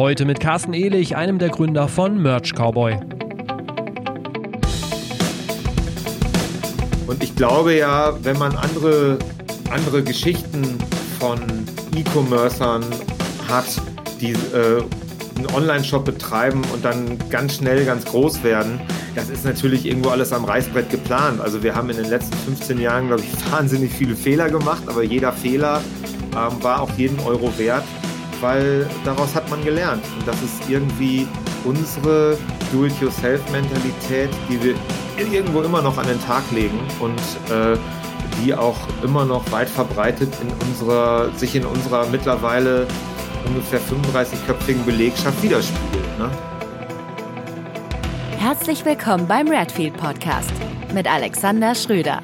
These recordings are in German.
Heute mit Carsten Ehlich, einem der Gründer von Merch Cowboy. Und ich glaube ja, wenn man andere, andere Geschichten von E-Commercern hat, die äh, einen Online-Shop betreiben und dann ganz schnell ganz groß werden, das ist natürlich irgendwo alles am Reißbrett geplant. Also wir haben in den letzten 15 Jahren, glaube ich, wahnsinnig viele Fehler gemacht, aber jeder Fehler ähm, war auch jeden Euro wert, weil daraus hat man gelernt. Und das ist irgendwie unsere Do-it-yourself-Mentalität, die wir irgendwo immer noch an den Tag legen und äh, die auch immer noch weit verbreitet in unserer, sich in unserer mittlerweile ungefähr 35-köpfigen Belegschaft widerspiegelt. Ne? Herzlich willkommen beim Redfield Podcast mit Alexander Schröder.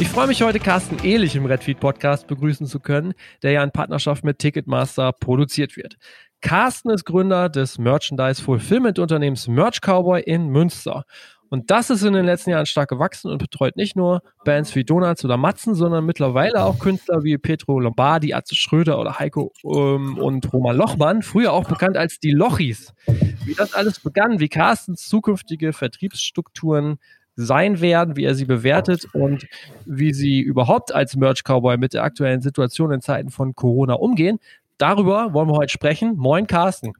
Ich freue mich heute, Carsten Ehlich im Redfeed Podcast begrüßen zu können, der ja in Partnerschaft mit Ticketmaster produziert wird. Carsten ist Gründer des Merchandise Fulfillment Unternehmens Merch Cowboy in Münster. Und das ist in den letzten Jahren stark gewachsen und betreut nicht nur Bands wie Donuts oder Matzen, sondern mittlerweile auch Künstler wie Petro Lombardi, Atze Schröder oder Heiko ähm, und Roman Lochmann, früher auch bekannt als die Lochis. Wie das alles begann, wie Carstens zukünftige Vertriebsstrukturen sein werden, wie er sie bewertet und wie sie überhaupt als Merch Cowboy mit der aktuellen Situation in Zeiten von Corona umgehen. Darüber wollen wir heute sprechen. Moin, Carsten.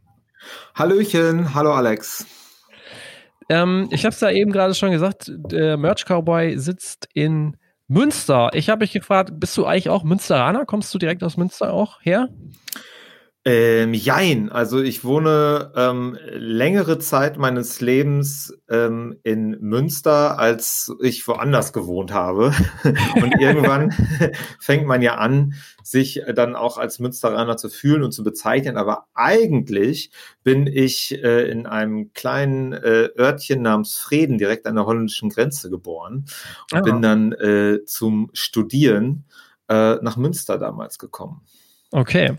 Hallöchen, hallo Alex. Ähm, ich habe es da eben gerade schon gesagt, der Merch Cowboy sitzt in Münster. Ich habe mich gefragt, bist du eigentlich auch Münsteraner? Kommst du direkt aus Münster auch her? Ähm, jein, also ich wohne ähm, längere Zeit meines Lebens ähm, in Münster, als ich woanders gewohnt habe. und irgendwann fängt man ja an, sich dann auch als Münsteraner zu fühlen und zu bezeichnen. Aber eigentlich bin ich äh, in einem kleinen äh, Örtchen namens Frieden direkt an der holländischen Grenze geboren und oh. bin dann äh, zum Studieren äh, nach Münster damals gekommen. Okay.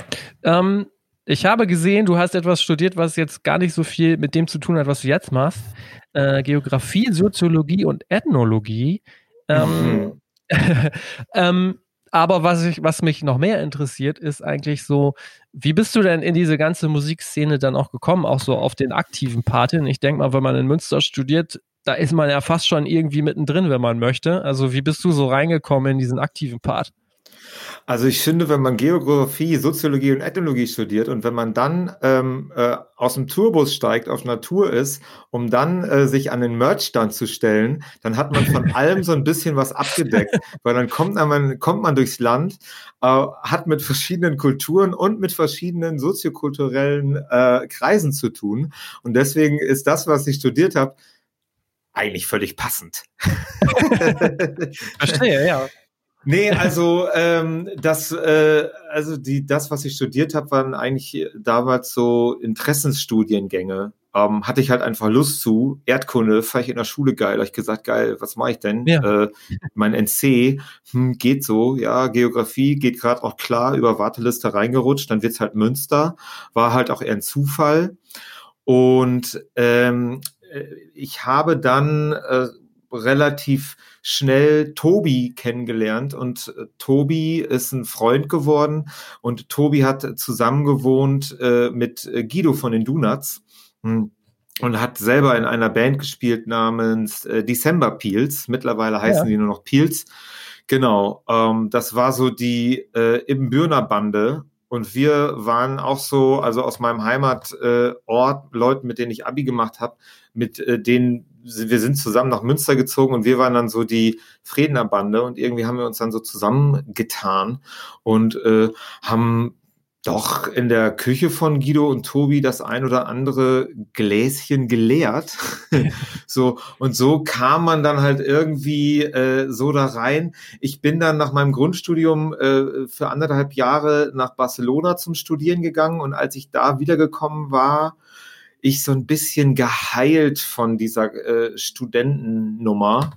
Ähm, ich habe gesehen, du hast etwas studiert, was jetzt gar nicht so viel mit dem zu tun hat, was du jetzt machst. Äh, Geografie, Soziologie und Ethnologie. Ähm, mhm. ähm, aber was, ich, was mich noch mehr interessiert, ist eigentlich so, wie bist du denn in diese ganze Musikszene dann auch gekommen, auch so auf den aktiven Part hin? Ich denke mal, wenn man in Münster studiert, da ist man ja fast schon irgendwie mittendrin, wenn man möchte. Also wie bist du so reingekommen in diesen aktiven Part? Also ich finde, wenn man Geografie, Soziologie und Ethnologie studiert und wenn man dann ähm, äh, aus dem Tourbus steigt, auf Natur ist, um dann äh, sich an den Merchstand zu stellen, dann hat man von allem so ein bisschen was abgedeckt, weil dann kommt man, kommt man durchs Land, äh, hat mit verschiedenen Kulturen und mit verschiedenen soziokulturellen äh, Kreisen zu tun. Und deswegen ist das, was ich studiert habe, eigentlich völlig passend. Verstehe, ja. Nee, also ähm, das, äh, also die, das, was ich studiert habe, waren eigentlich damals so Interessensstudiengänge. Ähm, hatte ich halt einfach Lust zu. Erdkunde fand ich in der Schule geil. Da ich gesagt, geil, was mache ich denn? Ja. Äh, mein NC hm, geht so, ja, Geografie geht gerade auch klar über Warteliste reingerutscht. Dann wird's halt Münster. War halt auch eher ein Zufall. Und ähm, äh, ich habe dann äh, relativ schnell Tobi kennengelernt und äh, Tobi ist ein Freund geworden und Tobi hat zusammen gewohnt äh, mit äh, Guido von den Donuts hm, und hat selber in einer Band gespielt namens äh, December Peels. Mittlerweile heißen ja. die nur noch Peels. Genau, ähm, das war so die äh, Ibbenbürner Bande und wir waren auch so, also aus meinem Heimatort, äh, Leuten, mit denen ich Abi gemacht habe, mit äh, denen wir sind zusammen nach Münster gezogen und wir waren dann so die Friednerbande und irgendwie haben wir uns dann so zusammengetan und äh, haben doch in der Küche von Guido und Tobi das ein oder andere Gläschen geleert. so, und so kam man dann halt irgendwie äh, so da rein. Ich bin dann nach meinem Grundstudium äh, für anderthalb Jahre nach Barcelona zum Studieren gegangen und als ich da wiedergekommen war, ich so ein bisschen geheilt von dieser äh, Studentennummer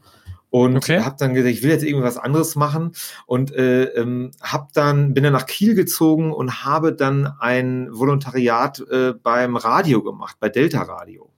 und okay. habe dann gesagt, ich will jetzt irgendwas anderes machen und äh, ähm, hab dann bin dann nach Kiel gezogen und habe dann ein Volontariat äh, beim Radio gemacht, bei Delta Radio.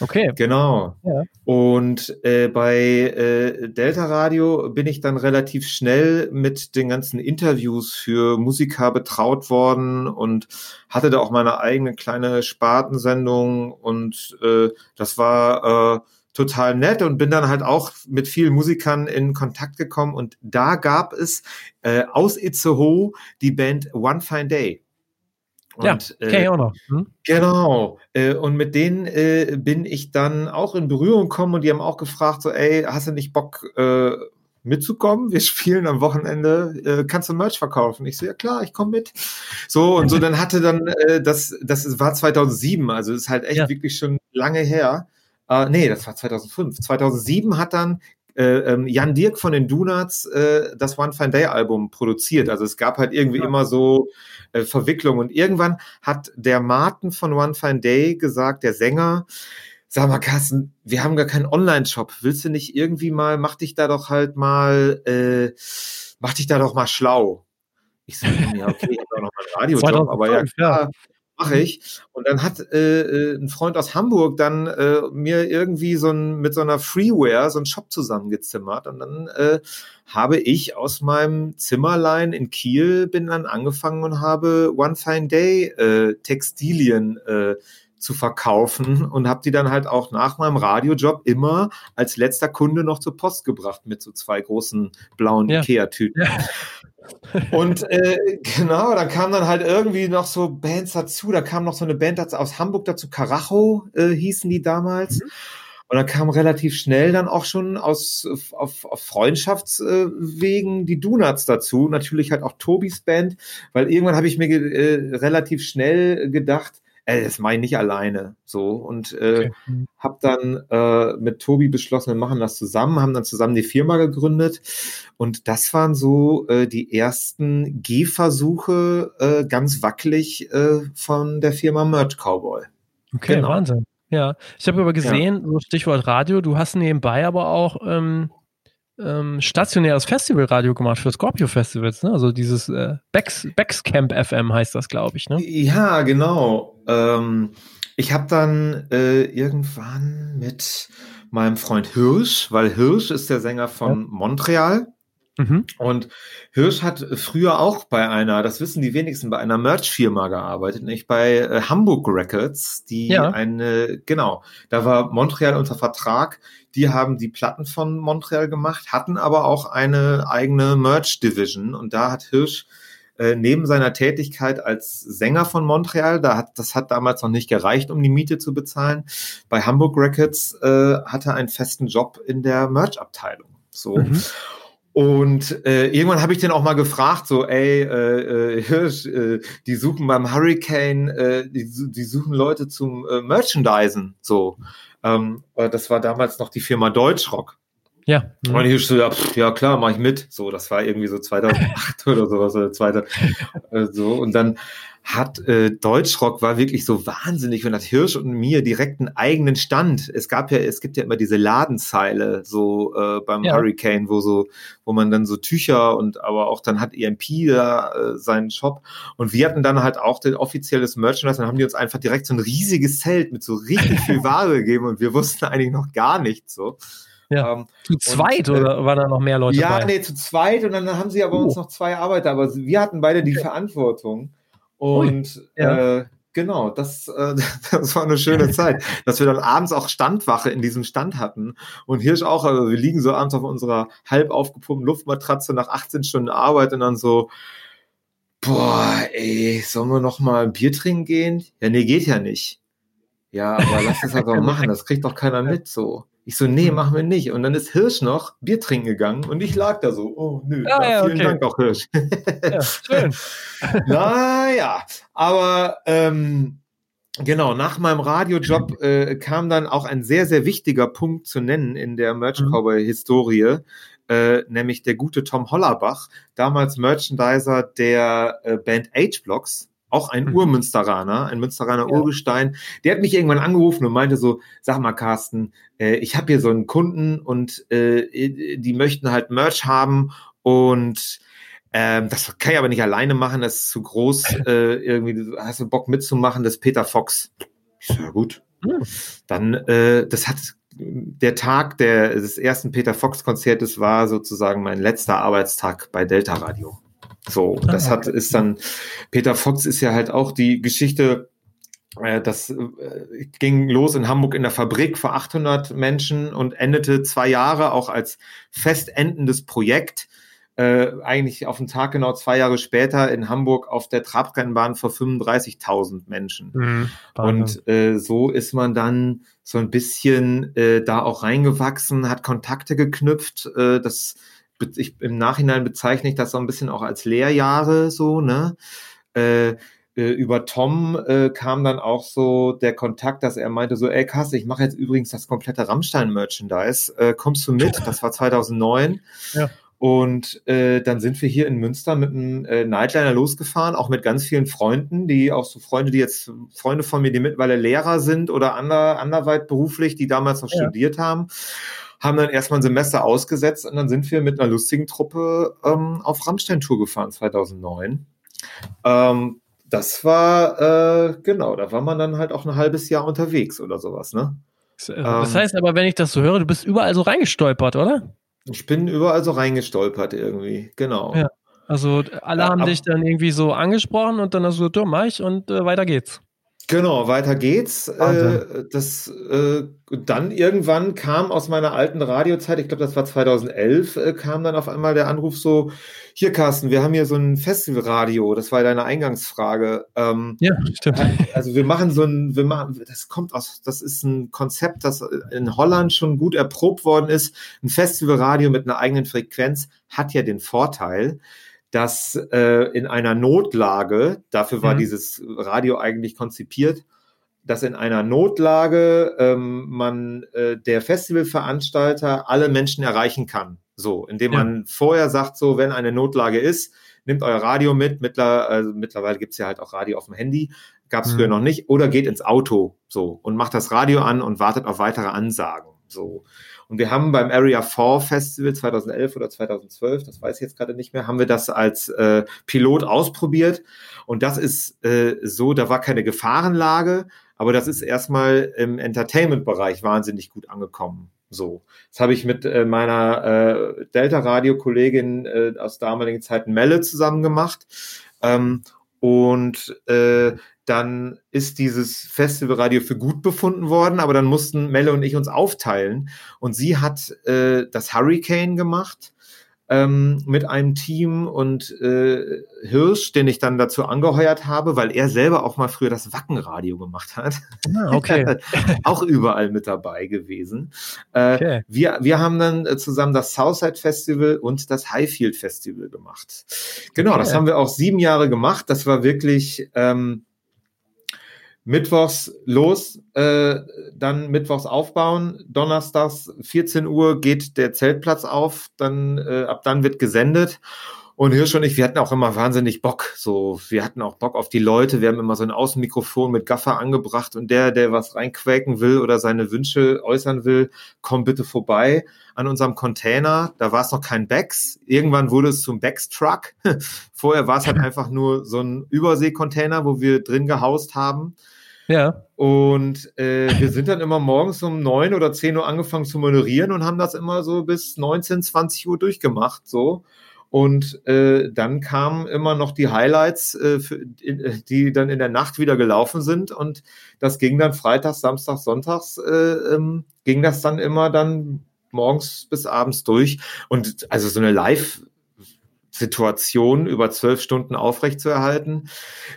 Okay. Genau. Ja. Und äh, bei äh, Delta Radio bin ich dann relativ schnell mit den ganzen Interviews für Musiker betraut worden und hatte da auch meine eigene kleine Spartensendung und äh, das war äh, total nett und bin dann halt auch mit vielen Musikern in Kontakt gekommen und da gab es äh, aus Itzehoe die Band One Fine Day. Und, ja, kenne ich auch noch. Hm? Genau. Äh, und mit denen äh, bin ich dann auch in Berührung gekommen und die haben auch gefragt, so, ey, hast du nicht Bock äh, mitzukommen? Wir spielen am Wochenende, äh, kannst du Merch verkaufen? Ich so, ja klar, ich komme mit. So und so, dann hatte dann, äh, das, das war 2007, also ist halt echt ja. wirklich schon lange her. Äh, nee, das war 2005. 2007 hat dann äh, ähm, Jan Dirk von den Donuts äh, das One Fine Day Album produziert. Also es gab halt irgendwie ja. immer so äh, Verwicklungen. Und irgendwann hat der Martin von One Fine Day gesagt, der Sänger, sag mal, Carsten, wir haben gar keinen Online-Shop. Willst du nicht irgendwie mal, mach dich da doch halt mal, äh, mach dich da doch mal schlau. Ich sage, ja, okay, ich habe auch noch mal einen Radiojob, aber ja, klar, mache ich. Und dann hat äh, äh, ein Freund aus Hamburg dann äh, mir irgendwie so ein mit so einer Freeware so einen Shop zusammengezimmert. Und dann äh, habe ich aus meinem Zimmerlein in Kiel bin dann angefangen und habe One Fine Day äh, Textilien äh, zu verkaufen und habe die dann halt auch nach meinem Radiojob immer als letzter Kunde noch zur Post gebracht mit so zwei großen blauen ja. Ikea-Tüten. Ja. Und äh, genau, da kam dann halt irgendwie noch so Bands dazu. Da kam noch so eine Band aus Hamburg dazu, Carajo äh, hießen die damals. Mhm. Und da kam relativ schnell dann auch schon aus auf, auf Freundschaftswegen die Donuts dazu. Natürlich halt auch Tobis Band, weil irgendwann habe ich mir äh, relativ schnell gedacht, äh, das mache ich nicht alleine. So und äh, okay. habe dann äh, mit Tobi beschlossen, wir machen das zusammen, haben dann zusammen die Firma gegründet und das waren so äh, die ersten Gehversuche äh, ganz wackelig äh, von der Firma Merch Cowboy. Okay, genau. Wahnsinn. Ja, ich habe aber gesehen, ja. so Stichwort Radio, du hast nebenbei aber auch ähm, ähm, stationäres Festivalradio gemacht für Scorpio Festivals, ne? Also dieses äh, Becks, Becks Camp FM heißt das, glaube ich, ne? Ja, genau. Ähm, ich habe dann äh, irgendwann mit meinem Freund Hirsch, weil Hirsch ist der Sänger von ja. Montreal. Mhm. Und Hirsch hat früher auch bei einer, das wissen die wenigsten, bei einer Merch-Firma gearbeitet, nicht bei äh, Hamburg Records, die ja. eine, genau, da war Montreal unter Vertrag, die haben die Platten von Montreal gemacht, hatten aber auch eine eigene Merch-Division und da hat Hirsch äh, neben seiner Tätigkeit als Sänger von Montreal, da hat, das hat damals noch nicht gereicht, um die Miete zu bezahlen. Bei Hamburg Records äh, hatte er einen festen Job in der Merch-Abteilung. So. Mhm. Und äh, irgendwann habe ich den auch mal gefragt, so, ey, äh, äh, Hirsch, äh, die suchen beim Hurricane, äh, die, die suchen Leute zum äh, Merchandisen, so. Ähm, das war damals noch die Firma Deutschrock. Ja. Mhm. Und ich so, ja, pff, ja klar, mach ich mit. So, das war irgendwie so 2008 oder sowas oder zweite. Äh, so und dann hat äh, Deutschrock war wirklich so wahnsinnig und hat Hirsch und mir direkt einen eigenen Stand. Es gab ja, es gibt ja immer diese Ladenzeile so äh, beim ja. Hurricane, wo so, wo man dann so Tücher und aber auch dann hat EMP da äh, seinen Shop und wir hatten dann halt auch den offizielles Merchandise. Dann haben die uns einfach direkt so ein riesiges Zelt mit so richtig viel Ware gegeben und wir wussten eigentlich noch gar nichts so. Ja. Ähm, zu zweit und, äh, oder waren da noch mehr Leute? Ja, bei? nee, zu zweit und dann haben sie aber uh. uns noch zwei Arbeiter, aber wir hatten beide die Verantwortung. Und ja. äh, genau, das, äh, das war eine schöne Zeit, dass wir dann abends auch Standwache in diesem Stand hatten. Und Hirsch auch, also wir liegen so abends auf unserer halb aufgepumpten Luftmatratze nach 18 Stunden Arbeit und dann so, boah, ey, sollen wir noch mal ein Bier trinken gehen? Ja, nee, geht ja nicht. Ja, aber lass das halt doch machen, das kriegt doch keiner mit, so. Ich so, nee, hm. machen wir nicht. Und dann ist Hirsch noch Bier trinken gegangen und ich lag da so, oh nö, ah, ja, vielen okay. Dank auch Hirsch. ja, schön. naja, aber ähm, genau, nach meinem Radiojob äh, kam dann auch ein sehr, sehr wichtiger Punkt zu nennen in der Merch mhm. Cowboy-Historie. Äh, nämlich der gute Tom Hollerbach, damals Merchandiser der äh, Band H-Blocks, auch ein mhm. Urmünsteraner, ein Münsteraner ja. Urgestein, der hat mich irgendwann angerufen und meinte so, sag mal Carsten, äh, ich habe hier so einen Kunden und äh, die möchten halt Merch haben und ähm, das kann ich aber nicht alleine machen, das ist zu groß, äh, irgendwie, hast du Bock mitzumachen, das ist Peter Fox. Ich so, ja gut, Mhm. Dann, äh, das hat der Tag der, des ersten Peter Fox Konzertes war sozusagen mein letzter Arbeitstag bei Delta Radio. So, ah, das hat, ist dann, Peter Fox ist ja halt auch die Geschichte, äh, das äh, ging los in Hamburg in der Fabrik vor 800 Menschen und endete zwei Jahre auch als festendendes Projekt äh, eigentlich auf den Tag genau zwei Jahre später in Hamburg auf der Trabrennbahn vor 35.000 Menschen. Mhm, und äh, so ist man dann so ein bisschen äh, da auch reingewachsen, hat Kontakte geknüpft. Äh, das ich, im Nachhinein bezeichne ich das so ein bisschen auch als Lehrjahre so, ne? Äh, äh, über Tom äh, kam dann auch so der Kontakt, dass er meinte so, ey Kasse, ich mache jetzt übrigens das komplette Rammstein-Merchandise, äh, kommst du mit? Das war 2009. Ja. Und äh, dann sind wir hier in Münster mit einem äh, Nightliner losgefahren, auch mit ganz vielen Freunden, die auch so Freunde, die jetzt Freunde von mir, die mittlerweile Lehrer sind oder ander, anderweit beruflich, die damals noch ja. studiert haben, haben dann erstmal ein Semester ausgesetzt und dann sind wir mit einer lustigen Truppe ähm, auf Rammstein-Tour gefahren 2009. Ähm, das war, äh, genau, da war man dann halt auch ein halbes Jahr unterwegs oder sowas, ne? Das ähm, heißt aber, wenn ich das so höre, du bist überall so reingestolpert, oder? Ich bin überall so reingestolpert irgendwie, genau. Ja. Also alle ja, haben dich dann irgendwie so angesprochen und dann hast du so, mach ich und äh, weiter geht's. Genau, weiter geht's. Äh, das, äh, dann irgendwann kam aus meiner alten Radiozeit, ich glaube, das war 2011, äh, kam dann auf einmal der Anruf so, hier Carsten, wir haben hier so ein Festivalradio, das war deine Eingangsfrage. Ähm, ja, stimmt. Also wir machen so ein, wir machen, das kommt aus, das ist ein Konzept, das in Holland schon gut erprobt worden ist. Ein Festivalradio mit einer eigenen Frequenz hat ja den Vorteil, dass äh, in einer Notlage, dafür war mhm. dieses Radio eigentlich konzipiert, dass in einer Notlage ähm, man äh, der Festivalveranstalter alle Menschen erreichen kann. So, indem ja. man vorher sagt, so, wenn eine Notlage ist, nimmt euer Radio mit. Mittler, also mittlerweile gibt's ja halt auch Radio auf dem Handy, gab's mhm. früher noch nicht, oder geht ins Auto so und macht das Radio an und wartet auf weitere Ansagen. So. Und wir haben beim Area 4 Festival 2011 oder 2012, das weiß ich jetzt gerade nicht mehr, haben wir das als äh, Pilot ausprobiert. Und das ist äh, so, da war keine Gefahrenlage, aber das ist erstmal im Entertainment-Bereich wahnsinnig gut angekommen. So, das habe ich mit äh, meiner äh, Delta-Radio-Kollegin äh, aus damaligen Zeiten Melle zusammen gemacht. Ähm, und äh, dann ist dieses Festivalradio für gut befunden worden, aber dann mussten Melle und ich uns aufteilen. Und sie hat äh, das Hurricane gemacht ähm, mit einem Team und äh, Hirsch, den ich dann dazu angeheuert habe, weil er selber auch mal früher das Wackenradio gemacht hat. Ah, okay. auch überall mit dabei gewesen. Äh, okay. wir, wir haben dann zusammen das Southside Festival und das Highfield Festival gemacht. Genau, okay. das haben wir auch sieben Jahre gemacht. Das war wirklich ähm, Mittwochs los, äh, dann Mittwochs aufbauen, Donnerstags 14 Uhr geht der Zeltplatz auf, dann äh, ab dann wird gesendet und Hirsch und ich, wir hatten auch immer wahnsinnig Bock. So, wir hatten auch Bock auf die Leute. Wir haben immer so ein Außenmikrofon mit Gaffer angebracht und der, der was reinquäken will oder seine Wünsche äußern will, komm bitte vorbei an unserem Container. Da war es noch kein Becks. Irgendwann wurde es zum Becks Truck. Vorher war es halt einfach nur so ein Überseekontainer, wo wir drin gehaust haben. Ja. Und äh, wir sind dann immer morgens um neun oder zehn Uhr angefangen zu moderieren und haben das immer so bis 19, 20 Uhr durchgemacht. So. Und äh, dann kamen immer noch die Highlights, äh, für, äh, die dann in der Nacht wieder gelaufen sind. Und das ging dann Freitags, Samstags, Sonntags, äh, ähm, ging das dann immer dann morgens bis abends durch. Und also so eine Live- Situation über zwölf Stunden aufrechtzuerhalten.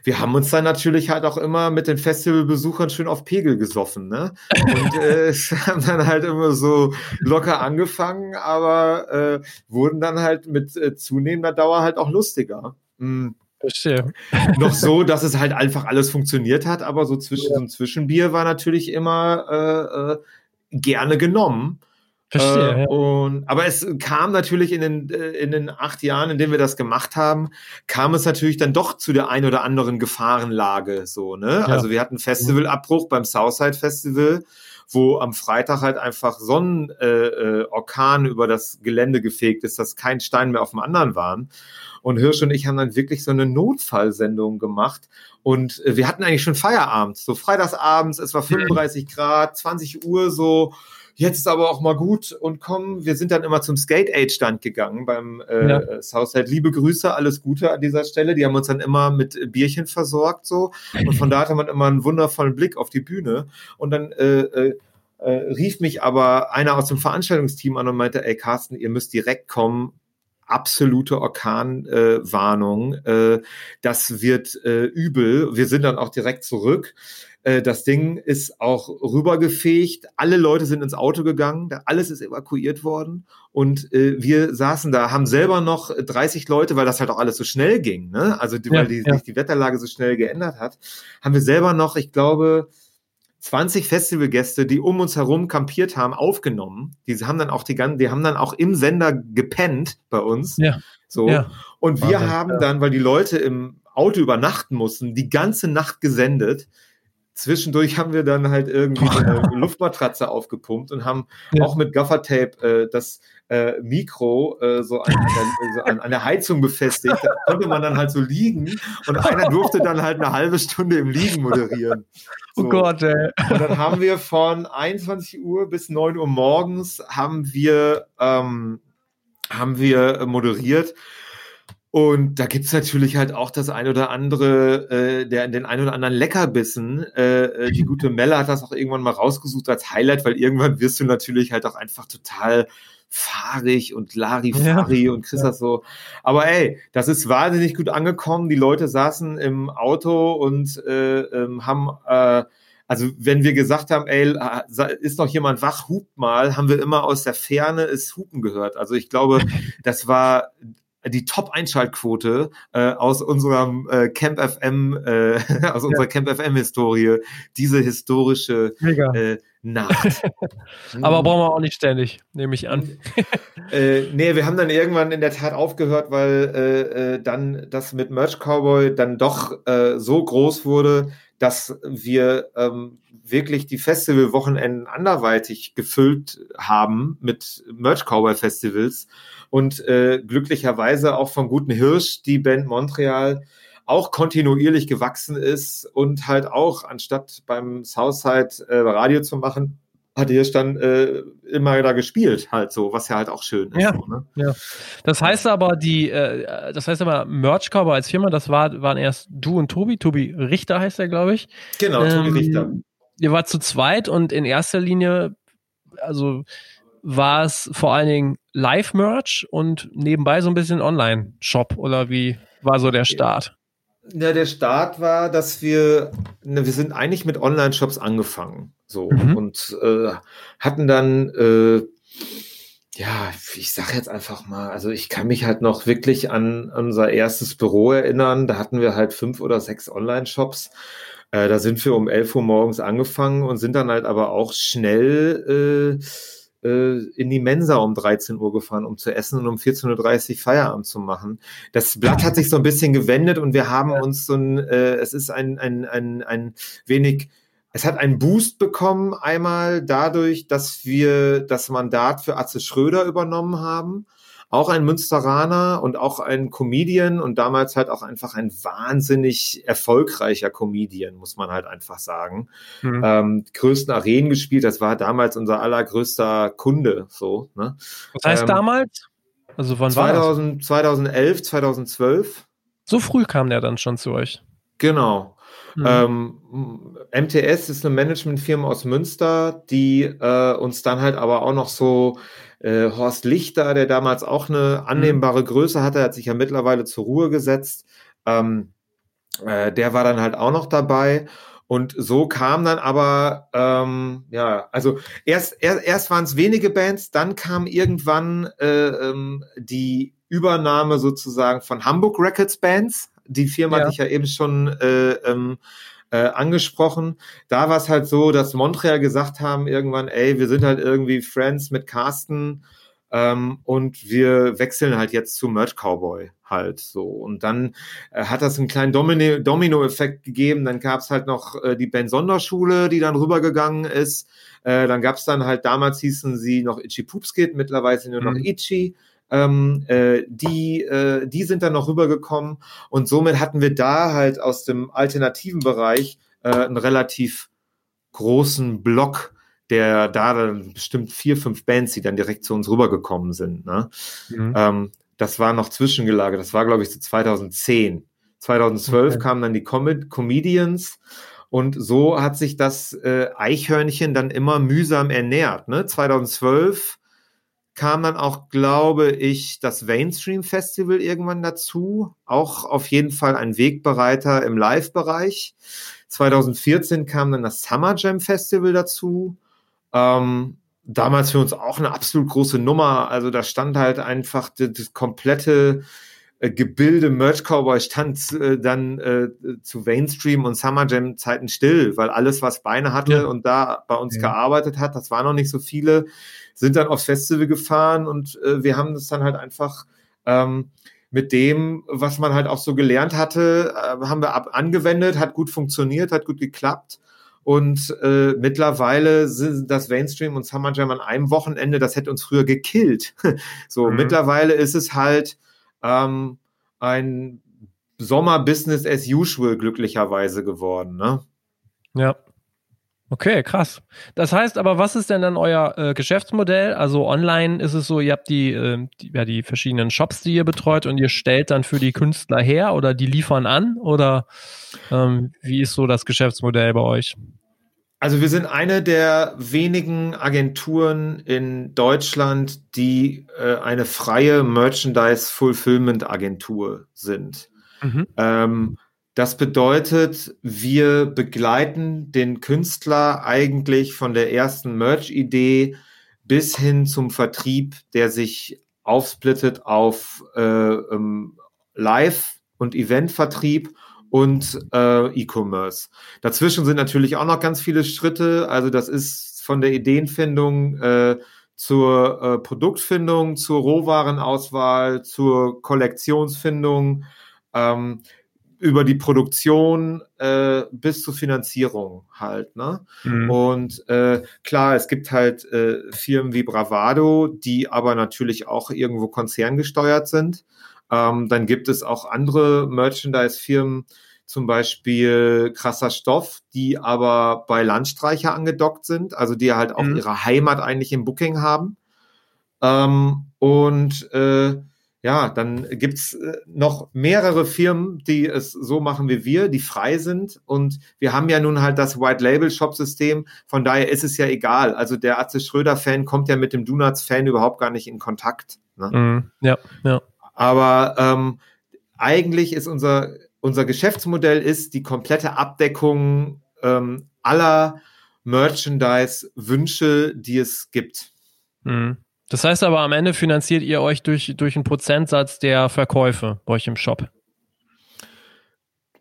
Wir haben uns dann natürlich halt auch immer mit den Festivalbesuchern schön auf Pegel gesoffen, ne? Und äh, haben dann halt immer so locker angefangen, aber äh, wurden dann halt mit äh, zunehmender Dauer halt auch lustiger. Mhm. Verstehe. Noch so, dass es halt einfach alles funktioniert hat, aber so zwischen ja. so ein Zwischenbier war natürlich immer äh, äh, gerne genommen. Verstehe. Äh, ja. und, aber es kam natürlich in den, äh, in den acht Jahren, in denen wir das gemacht haben, kam es natürlich dann doch zu der ein oder anderen Gefahrenlage. So, ne? Ja. Also wir hatten Festivalabbruch beim Southside Festival wo am Freitag halt einfach Sonnenorkan äh, äh, über das Gelände gefegt ist, dass kein Stein mehr auf dem anderen waren. Und Hirsch und ich haben dann wirklich so eine Notfallsendung gemacht. Und äh, wir hatten eigentlich schon Feierabend, so freitagsabends, es war 35 mhm. Grad, 20 Uhr so jetzt ist aber auch mal gut und komm, wir sind dann immer zum Skate Aid Stand gegangen beim äh, ja. Southside. Liebe Grüße, alles Gute an dieser Stelle. Die haben uns dann immer mit Bierchen versorgt so und von da hatte man immer einen wundervollen Blick auf die Bühne und dann äh, äh, äh, rief mich aber einer aus dem Veranstaltungsteam an und meinte, ey Carsten, ihr müsst direkt kommen, absolute Orkanwarnung. Äh, äh, das wird äh, übel. Wir sind dann auch direkt zurück. Äh, das Ding ist auch rübergefegt. Alle Leute sind ins Auto gegangen. Alles ist evakuiert worden. Und äh, wir saßen da, haben selber noch 30 Leute, weil das halt auch alles so schnell ging, ne? Also die, ja, weil die, ja. sich die Wetterlage so schnell geändert hat, haben wir selber noch, ich glaube, 20 Festivalgäste, die um uns herum kampiert haben, aufgenommen. Die haben dann auch die ganzen, die haben dann auch im Sender gepennt bei uns. Ja. So. Ja. Und wir Wahnsinn, haben dann, weil die Leute im Auto übernachten mussten, die ganze Nacht gesendet zwischendurch haben wir dann halt irgendwie eine Luftmatratze aufgepumpt und haben ja. auch mit Gaffertape äh, das äh, Mikro äh, so, an, an, so an, an, der Heizung befestigt. Da konnte man dann halt so liegen und einer durfte dann halt eine halbe Stunde im Liegen moderieren. Oh so. Oh Gott, ey. Und dann haben wir von 21 Uhr bis 9 Uhr morgens haben wir, ähm, haben wir moderiert. Und da gibt's natürlich halt auch das ein oder andere, äh, der den ein oder anderen Leckerbissen. Äh, äh, die gute Melle hat das auch irgendwann mal rausgesucht als Highlight, weil irgendwann wirst du natürlich halt auch einfach total fahrig und Larifari ja. und Chris ja. so. Aber ey, das ist wahnsinnig gut angekommen. Die Leute saßen im Auto und äh, ähm, haben äh, also wenn wir gesagt haben, ey, ist noch jemand wach, hupt mal, haben wir immer aus der Ferne es Hupen gehört. Also ich glaube, das war die Top-Einschaltquote äh, aus unserem äh, Camp FM, äh, aus ja. unserer Camp FM-Historie, diese historische äh, Nacht. Aber brauchen wir auch nicht ständig, nehme ich an. äh, nee, wir haben dann irgendwann in der Tat aufgehört, weil äh, äh, dann das mit Merch Cowboy dann doch äh, so groß wurde, dass wir ähm, wirklich die Festivalwochenenden anderweitig gefüllt haben mit Merch Cowboy Festivals und äh, glücklicherweise auch von Guten Hirsch, die Band Montreal, auch kontinuierlich gewachsen ist und halt auch, anstatt beim Southside äh, Radio zu machen, hat Hirsch dann äh, immer da gespielt, halt so, was ja halt auch schön ist. Ja, so, ne? ja. Das heißt aber, die, äh, das heißt aber, Merch Cover als Firma, das war, waren erst du und Tobi. Tobi Richter heißt er, glaube ich. Genau, Tobi ähm, Richter. Ihr wart zu zweit und in erster Linie, also war es vor allen Dingen Live-Merch und nebenbei so ein bisschen Online-Shop oder wie war so der Start? Ja, der Start war, dass wir, ne, wir sind eigentlich mit Online-Shops angefangen, so mhm. und äh, hatten dann, äh, ja, ich sag jetzt einfach mal, also ich kann mich halt noch wirklich an unser erstes Büro erinnern. Da hatten wir halt fünf oder sechs Online-Shops. Äh, da sind wir um 11 Uhr morgens angefangen und sind dann halt aber auch schnell äh, äh, in die Mensa um 13 Uhr gefahren, um zu essen und um 14.30 Uhr Feierabend zu machen. Das Blatt hat sich so ein bisschen gewendet und wir haben uns so ein, äh, es ist ein, ein, ein, ein wenig es hat einen Boost bekommen, einmal dadurch, dass wir das Mandat für Atze Schröder übernommen haben auch ein Münsteraner und auch ein Comedian und damals halt auch einfach ein wahnsinnig erfolgreicher Comedian, muss man halt einfach sagen. Mhm. Ähm, größten Arenen gespielt, das war damals unser allergrößter Kunde, so. Ne? Was heißt ähm, damals? Also wann 2000, 2011, 2012. So früh kam der dann schon zu euch. Genau. Mhm. Ähm, MTS ist eine Managementfirma aus Münster, die äh, uns dann halt aber auch noch so äh, Horst Lichter, der damals auch eine annehmbare Größe hatte, hat sich ja mittlerweile zur Ruhe gesetzt. Ähm, äh, der war dann halt auch noch dabei. Und so kam dann aber, ähm, ja, also erst, erst, erst waren es wenige Bands, dann kam irgendwann äh, ähm, die Übernahme sozusagen von Hamburg Records Bands. Die Firma ja. hatte ich ja eben schon äh, ähm, äh, angesprochen. Da war es halt so, dass Montreal gesagt haben irgendwann, ey, wir sind halt irgendwie Friends mit Carsten ähm, und wir wechseln halt jetzt zu Merch Cowboy halt so. Und dann äh, hat das einen kleinen Domino- Domino-Effekt gegeben. Dann gab es halt noch äh, die Ben Sonderschule, die dann rübergegangen ist. Äh, dann gab es dann halt, damals hießen sie noch Itchy Poopskit, mittlerweile nur noch Mhm. Itchy. Ähm, äh, die, äh, die sind dann noch rübergekommen und somit hatten wir da halt aus dem alternativen Bereich äh, einen relativ großen Block, der da dann bestimmt vier, fünf Bands, die dann direkt zu uns rübergekommen sind. Ne? Mhm. Ähm, das war noch zwischengelagert. Das war, glaube ich, so 2010. 2012 Okay. kamen dann die Com Comedians und so hat sich das äh, Eichhörnchen dann immer mühsam ernährt. Ne? 2012 kam dann auch, glaube ich, das Mainstream Festival irgendwann dazu. Auch auf jeden Fall ein Wegbereiter im Live-Bereich. 2014 kam dann das Summer Jam Festival dazu. Ähm, damals für uns auch eine absolut große Nummer. Also da stand halt einfach das, das komplette äh, Gebilde Merch Cowboy stand äh, dann äh, zu Mainstream und Summer Jam Zeiten still, weil alles, was Beine hatte Ja. und da bei uns Ja. gearbeitet hat, das waren noch nicht so viele, sind dann aufs Festival gefahren und äh, wir haben das dann halt einfach ähm, mit dem, was man halt auch so gelernt hatte, äh, haben wir ab angewendet, hat gut funktioniert, hat gut geklappt. Und äh, mittlerweile sind das Mainstream und Summer Jam an einem Wochenende, das hätte uns früher gekillt. so, Mhm. mittlerweile ist es halt ähm, ein Sommer-Business as usual glücklicherweise geworden. Ne? Ja. Okay, krass. Das heißt aber, was ist denn dann euer äh, Geschäftsmodell? Also online ist es so, ihr habt die, äh, die, ja, die verschiedenen Shops, die ihr betreut und ihr stellt dann für die Künstler her oder die liefern an oder ähm, wie ist so das Geschäftsmodell bei euch? Also wir sind eine der wenigen Agenturen in Deutschland, die äh, eine freie Merchandise-Fulfillment-Agentur sind. Mhm. Ähm, das bedeutet, wir begleiten den Künstler eigentlich von der ersten Merch-Idee bis hin zum Vertrieb, der sich aufsplittet auf äh, ähm, Live- und Event-Vertrieb und äh, E-Commerce. Dazwischen sind natürlich auch noch ganz viele Schritte. Also das ist von der Ideenfindung äh, zur äh, Produktfindung, zur Rohwarenauswahl, zur Kollektionsfindung, ähm, über die Produktion äh, bis zur Finanzierung halt. Ne? Mhm. Und äh, klar, es gibt halt äh, Firmen wie Bravado, die aber natürlich auch irgendwo konzerngesteuert sind. Ähm, dann gibt es auch andere Merchandise-Firmen, zum Beispiel krasser Stoff, die aber bei Landstreicher angedockt sind, also die halt auch Mhm. ihre Heimat eigentlich im Booking haben. Ähm, und äh, ja, dann gibt's äh, noch mehrere Firmen, die es so machen wie wir, die frei sind. Und wir haben ja nun halt das White-Label-Shop-System. Von daher ist es ja egal. Also der Atze Schröder-Fan kommt ja mit dem Donuts-Fan überhaupt gar nicht in Kontakt. Ne? Mhm. Ja, ja. Aber ähm, eigentlich ist unser, unser Geschäftsmodell ist die komplette Abdeckung ähm, aller Merchandise-Wünsche, die es gibt. Mhm. Das heißt aber, am Ende finanziert ihr euch durch, durch einen Prozentsatz der Verkäufe bei euch im Shop.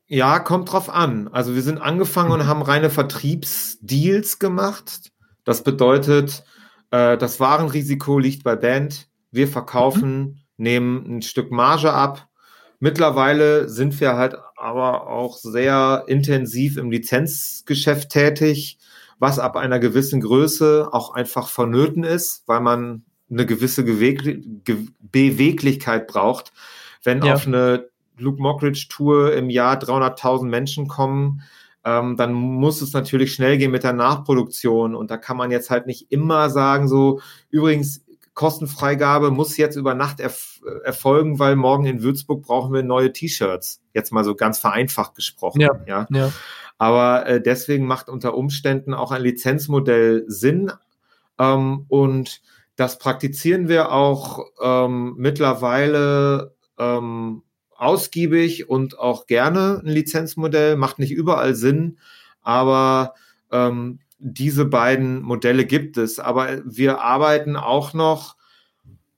Ja, kommt drauf an. Also wir sind angefangen und haben reine Vertriebsdeals gemacht. Das bedeutet, äh, das Warenrisiko liegt bei Band. Wir verkaufen, nehmen ein Stück Marge ab. Mittlerweile sind wir halt aber auch sehr intensiv im Lizenzgeschäft tätig, was ab einer gewissen Größe auch einfach vonnöten ist, weil man eine gewisse Geweg Ge Beweglichkeit braucht. Wenn Ja. auf eine Luke Mockridge Tour im Jahr 300.000 Menschen kommen, ähm, dann muss es natürlich schnell gehen mit der Nachproduktion. Und da kann man jetzt halt nicht immer sagen, so, übrigens, Kostenfreigabe muss jetzt über Nacht erf erfolgen, weil morgen in Würzburg brauchen wir neue T-Shirts. Jetzt mal so ganz vereinfacht gesprochen. Ja. ja. Ja. Aber äh, deswegen macht unter Umständen auch ein Lizenzmodell Sinn. Ähm, und das praktizieren wir auch ähm, mittlerweile ähm, ausgiebig und auch gerne ein Lizenzmodell. Macht nicht überall Sinn, aber ähm, diese beiden Modelle gibt es. Aber wir arbeiten auch noch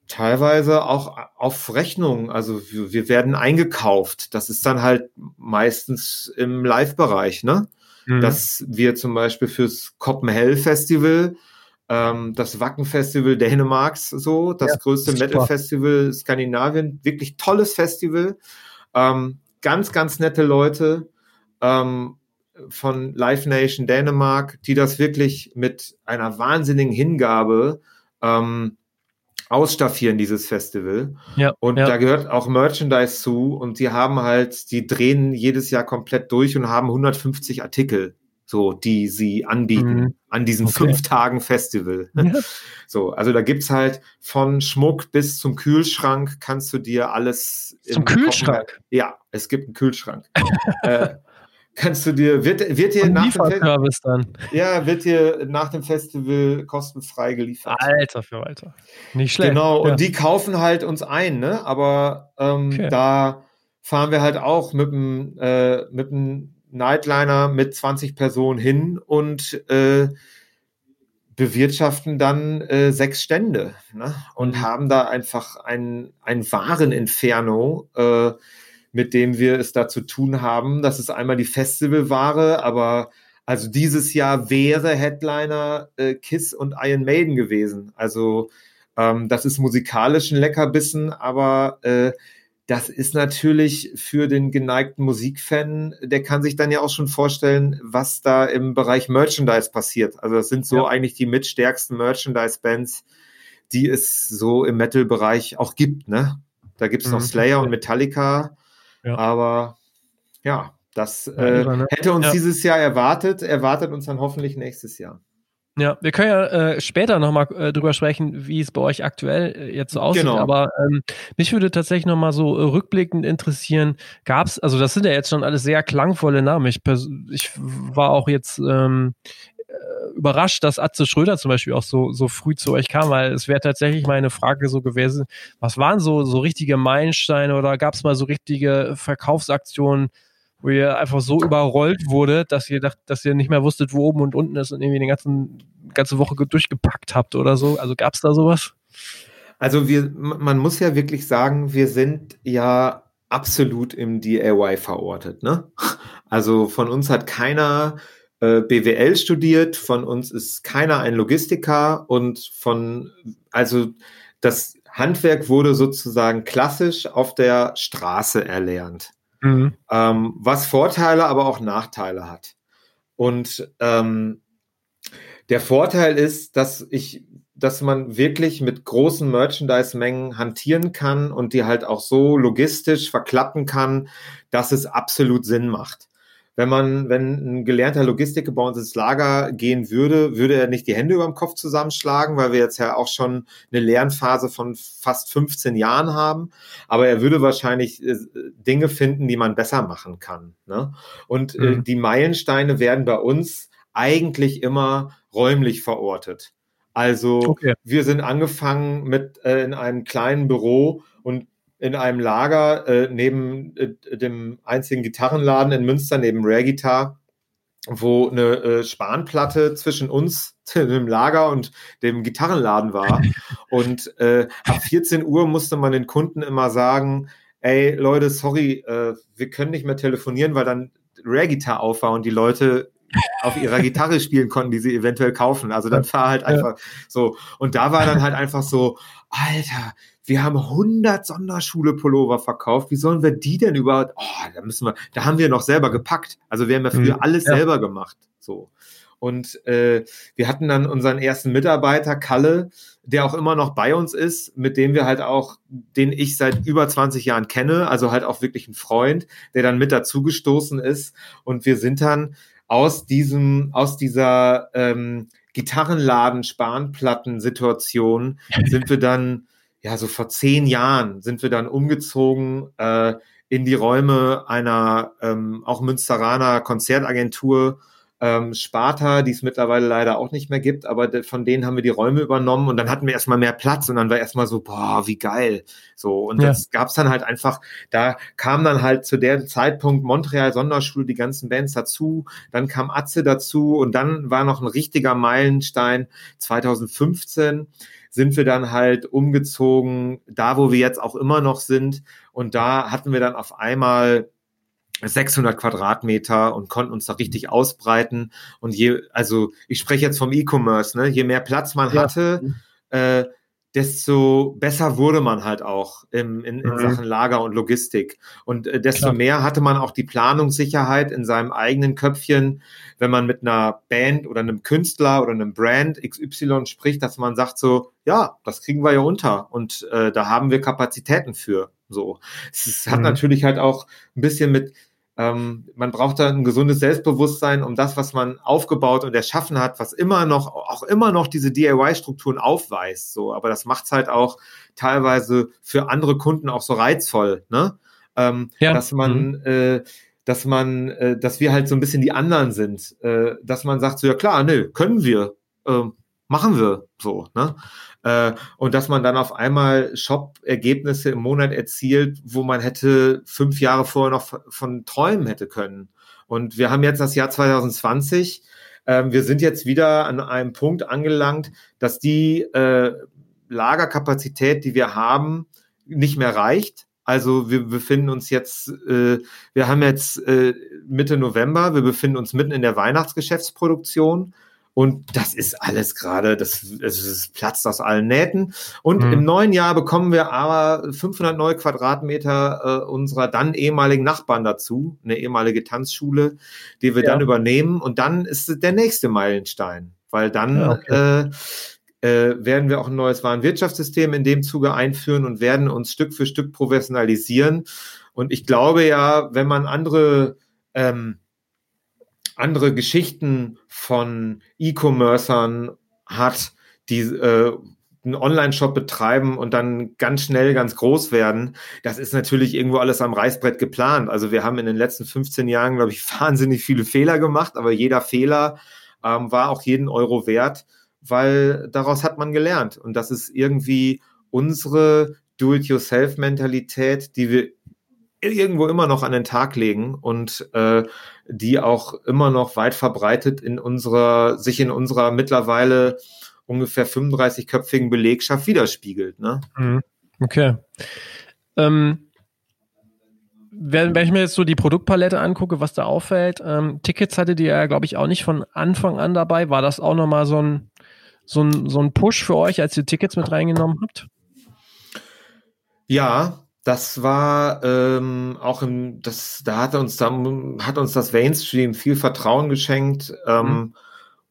teilweise auch auf Rechnung. Also wir, werden eingekauft. Das ist dann halt meistens im Live-Bereich, ne? Mhm. dass wir zum Beispiel fürs Copenhagen Festival ähm, das Wacken Festival Dänemarks so, das ja, größte Metal Festival Skandinavien, wirklich tolles Festival, ähm, ganz, ganz nette Leute ähm, von Live Nation Dänemark, die das wirklich mit einer wahnsinnigen Hingabe ähm, ausstaffieren, dieses Festival. Ja, und ja. da gehört auch Merchandise zu. Und die haben halt, die drehen jedes Jahr komplett durch und haben 150 Artikel, so, die sie anbieten mhm. an diesen okay. fünf Tagen Festival. Ja. So, also da gibt's halt von Schmuck bis zum Kühlschrank kannst du dir alles. Zum Kühlschrank? Kochen. Ja, es gibt einen Kühlschrank. äh, kannst du dir, wird, wird dir nach dem dann. Ja, wird dir nach dem Festival kostenfrei geliefert. Alter für Alter. Nicht schlecht. Genau, ja. und die kaufen halt uns ein, ne? Aber ähm, okay. da fahren wir halt auch mit dem, äh, mit dem Nightliner mit 20 Personen hin und äh, bewirtschaften dann äh, sechs Stände ne? und mhm. haben da einfach ein, ein Wareninferno, äh, mit dem wir es da zu tun haben. Das ist einmal die Festivalware, aber also dieses Jahr wäre Headliner äh, Kiss und Iron Maiden gewesen. Also ähm, das ist musikalisch ein Leckerbissen, aber äh, das ist natürlich für den geneigten Musikfan, der kann sich dann ja auch schon vorstellen, was da im Bereich Merchandise passiert. Also das sind so ja. eigentlich die mitstärksten Merchandise-Bands, die es so im Metal-Bereich auch gibt. Ne? Da gibt es mhm. noch Slayer und Metallica, ja. Aber ja, das äh, ne? hätte uns ja. dieses Jahr erwartet, erwartet uns dann hoffentlich nächstes Jahr. Ja, wir können ja äh, später nochmal äh, drüber sprechen, wie es bei euch aktuell äh, jetzt so aussieht. Genau. Aber ähm, mich würde tatsächlich nochmal so äh, rückblickend interessieren, gab es, also das sind ja jetzt schon alles sehr klangvolle Namen. Ich, ich war auch jetzt ähm, überrascht, dass Atze Schröder zum Beispiel auch so, so früh zu euch kam, weil es wäre tatsächlich meine Frage so gewesen, was waren so, so richtige Meilensteine oder gab es mal so richtige Verkaufsaktionen, wo ihr einfach so überrollt wurde, dass ihr dacht, dass ihr nicht mehr wusstet, wo oben und unten ist und irgendwie die ganzen, ganze Woche durchgepackt habt oder so? Also gab es da sowas? Also wir, man muss ja wirklich sagen, wir sind ja absolut im DIY verortet. Ne? Also von uns hat keiner äh, BWL studiert, von uns ist keiner ein Logistiker und von, also das Handwerk wurde sozusagen klassisch auf der Straße erlernt, mhm. ähm, was Vorteile, aber auch Nachteile hat. Und ähm, der Vorteil ist, dass ich, dass man wirklich mit großen Merchandise-Mengen hantieren kann und die halt auch so logistisch verklappen kann, dass es absolut Sinn macht wenn man, wenn ein gelernter Logistiker bei uns ins Lager gehen würde, würde er nicht die Hände über dem Kopf zusammenschlagen, weil wir jetzt ja auch schon eine Lernphase von fast 15 Jahren haben. Aber er würde wahrscheinlich äh, Dinge finden, die man besser machen kann. Ne? Und äh, mhm. äh, die Meilensteine werden bei uns eigentlich immer räumlich verortet. Also okay. wir sind angefangen mit äh, in einem kleinen Büro und in einem Lager äh, neben äh, dem einzigen Gitarrenladen in Münster, neben Rare Guitar, wo eine äh, Spanplatte zwischen uns, dem Lager und dem Gitarrenladen war. Und äh, ab 14 Uhr musste man den Kunden immer sagen, ey Leute, sorry, äh, wir können nicht mehr telefonieren, weil dann Rare Guitar auf war und die Leute auf ihrer Gitarre spielen konnten, die sie eventuell kaufen. Also dann fahr halt einfach so. Und da war dann halt einfach so, Alter, wir haben 100 Sonderschule-Pullover verkauft. Wie sollen wir die denn überhaupt? Oh, da müssen wir, da haben wir noch selber gepackt. Also wir haben ja früher mhm. alles ja. selber gemacht. So. Und äh, wir hatten dann unseren ersten Mitarbeiter, Kalle, der auch immer noch bei uns ist, mit dem wir halt auch, den ich seit über 20 Jahren kenne, also halt auch wirklich ein Freund, der dann mit dazugestoßen ist. Und wir sind dann aus diesem, aus dieser ähm, Gitarrenladen-Spanplatten-Situation sind wir dann ja, so vor zehn Jahren sind wir dann umgezogen äh, in die Räume einer ähm, auch Münsteraner Konzertagentur ähm, Sparta, die es mittlerweile leider auch nicht mehr gibt, aber von denen haben wir die Räume übernommen und dann hatten wir erstmal mehr Platz und dann war erstmal so, boah, wie geil. So, und ja. das gab's dann halt einfach, da kam dann halt zu der Zeitpunkt Montreal Sonderschule, die ganzen Bands dazu, dann kam Atze dazu und dann war noch ein richtiger Meilenstein 2015 sind wir dann halt umgezogen, da wo wir jetzt auch immer noch sind. Und da hatten wir dann auf einmal 600 Quadratmeter und konnten uns da richtig ausbreiten. Und je, also ich spreche jetzt vom E-Commerce, ne? Je mehr Platz man ja. hatte, äh, desto besser wurde man halt auch im, in, in mhm. Sachen Lager und Logistik. Und äh, desto Klar. mehr hatte man auch die Planungssicherheit in seinem eigenen Köpfchen, wenn man mit einer Band oder einem Künstler oder einem Brand XY spricht, dass man sagt so, ja, das kriegen wir ja unter und äh, da haben wir Kapazitäten für. So, es hat mhm. natürlich halt auch ein bisschen mit ähm, man braucht da ein gesundes Selbstbewusstsein, um das, was man aufgebaut und erschaffen hat, was immer noch, auch immer noch diese DIY-Strukturen aufweist. So, aber das macht es halt auch teilweise für andere Kunden auch so reizvoll, ne? Ähm, ja. Dass man, mhm. äh, dass man, äh, dass wir halt so ein bisschen die anderen sind, äh, dass man sagt so, ja klar, nö, können wir, äh, machen wir so, ne? Äh, und dass man dann auf einmal Shop-Ergebnisse im Monat erzielt, wo man hätte fünf Jahre vorher noch von träumen hätte können. Und wir haben jetzt das Jahr 2020. Ähm, wir sind jetzt wieder an einem Punkt angelangt, dass die äh, Lagerkapazität, die wir haben, nicht mehr reicht. Also wir befinden uns jetzt, äh, wir haben jetzt äh, Mitte November, wir befinden uns mitten in der Weihnachtsgeschäftsproduktion. Und das ist alles gerade, das, das platzt aus allen Nähten. Und mhm. im neuen Jahr bekommen wir aber 500 neue Quadratmeter äh, unserer dann ehemaligen Nachbarn dazu, eine ehemalige Tanzschule, die wir ja. dann übernehmen. Und dann ist der nächste Meilenstein, weil dann ja, okay. äh, äh, werden wir auch ein neues Warenwirtschaftssystem in dem Zuge einführen und werden uns Stück für Stück professionalisieren. Und ich glaube ja, wenn man andere ähm, andere Geschichten von E-Commercern hat, die äh, einen Online-Shop betreiben und dann ganz schnell ganz groß werden, das ist natürlich irgendwo alles am Reißbrett geplant. Also wir haben in den letzten 15 Jahren, glaube ich, wahnsinnig viele Fehler gemacht, aber jeder Fehler ähm, war auch jeden Euro wert, weil daraus hat man gelernt. Und das ist irgendwie unsere Do-it-yourself-Mentalität, die wir irgendwo immer noch an den Tag legen und äh, die auch immer noch weit verbreitet in unserer, sich in unserer mittlerweile ungefähr 35-köpfigen Belegschaft widerspiegelt. Ne? Mhm. Okay. Ähm, wenn, wenn ich mir jetzt so die Produktpalette angucke, was da auffällt, ähm, Tickets hattet ihr ja, glaube ich, auch nicht von Anfang an dabei. War das auch nochmal so ein, so, ein, so ein Push für euch, als ihr Tickets mit reingenommen habt? Ja, das war ähm, auch im, das, da hat uns da hat uns das Mainstream viel Vertrauen geschenkt ähm, mhm.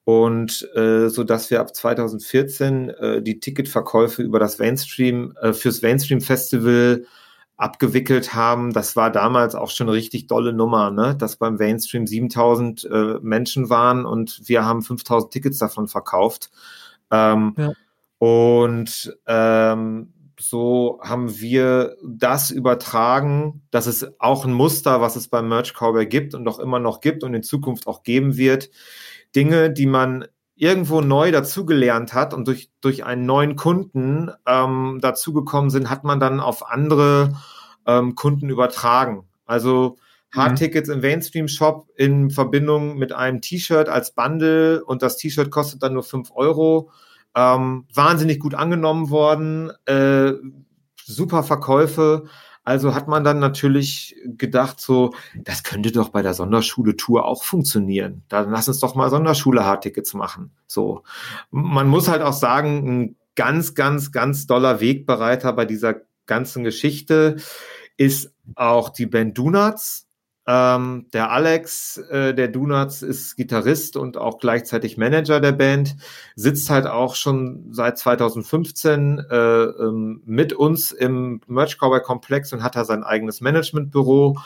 und äh, so dass wir ab 2014 äh, die Ticketverkäufe über das Mainstream äh, fürs Mainstream Festival abgewickelt haben. Das war damals auch schon eine richtig dolle Nummer, ne? dass beim Mainstream 7000 äh, Menschen waren und wir haben 5000 Tickets davon verkauft. Ähm, ja. Und ähm, so haben wir das übertragen. Das ist auch ein Muster, was es beim Merch Cowboy gibt und auch immer noch gibt und in Zukunft auch geben wird. Dinge, die man irgendwo neu dazugelernt hat und durch, durch einen neuen Kunden ähm, dazugekommen sind, hat man dann auf andere ähm, Kunden übertragen. Also mhm. Hardtickets im Mainstream-Shop in Verbindung mit einem T-Shirt als Bundle und das T-Shirt kostet dann nur fünf Euro ähm, wahnsinnig gut angenommen worden, äh, super Verkäufe. Also hat man dann natürlich gedacht, so, das könnte doch bei der Sonderschule-Tour auch funktionieren. Dann lass uns doch mal Sonderschule-Hardtickets machen. So. Man muss halt auch sagen, ein ganz, ganz, ganz doller Wegbereiter bei dieser ganzen Geschichte ist auch die Band Donuts. Ähm, der Alex, äh, der Donuts, ist Gitarrist und auch gleichzeitig Manager der Band, sitzt halt auch schon seit 2015 äh, ähm, mit uns im Merch Cowboy Komplex und hat da sein eigenes Managementbüro.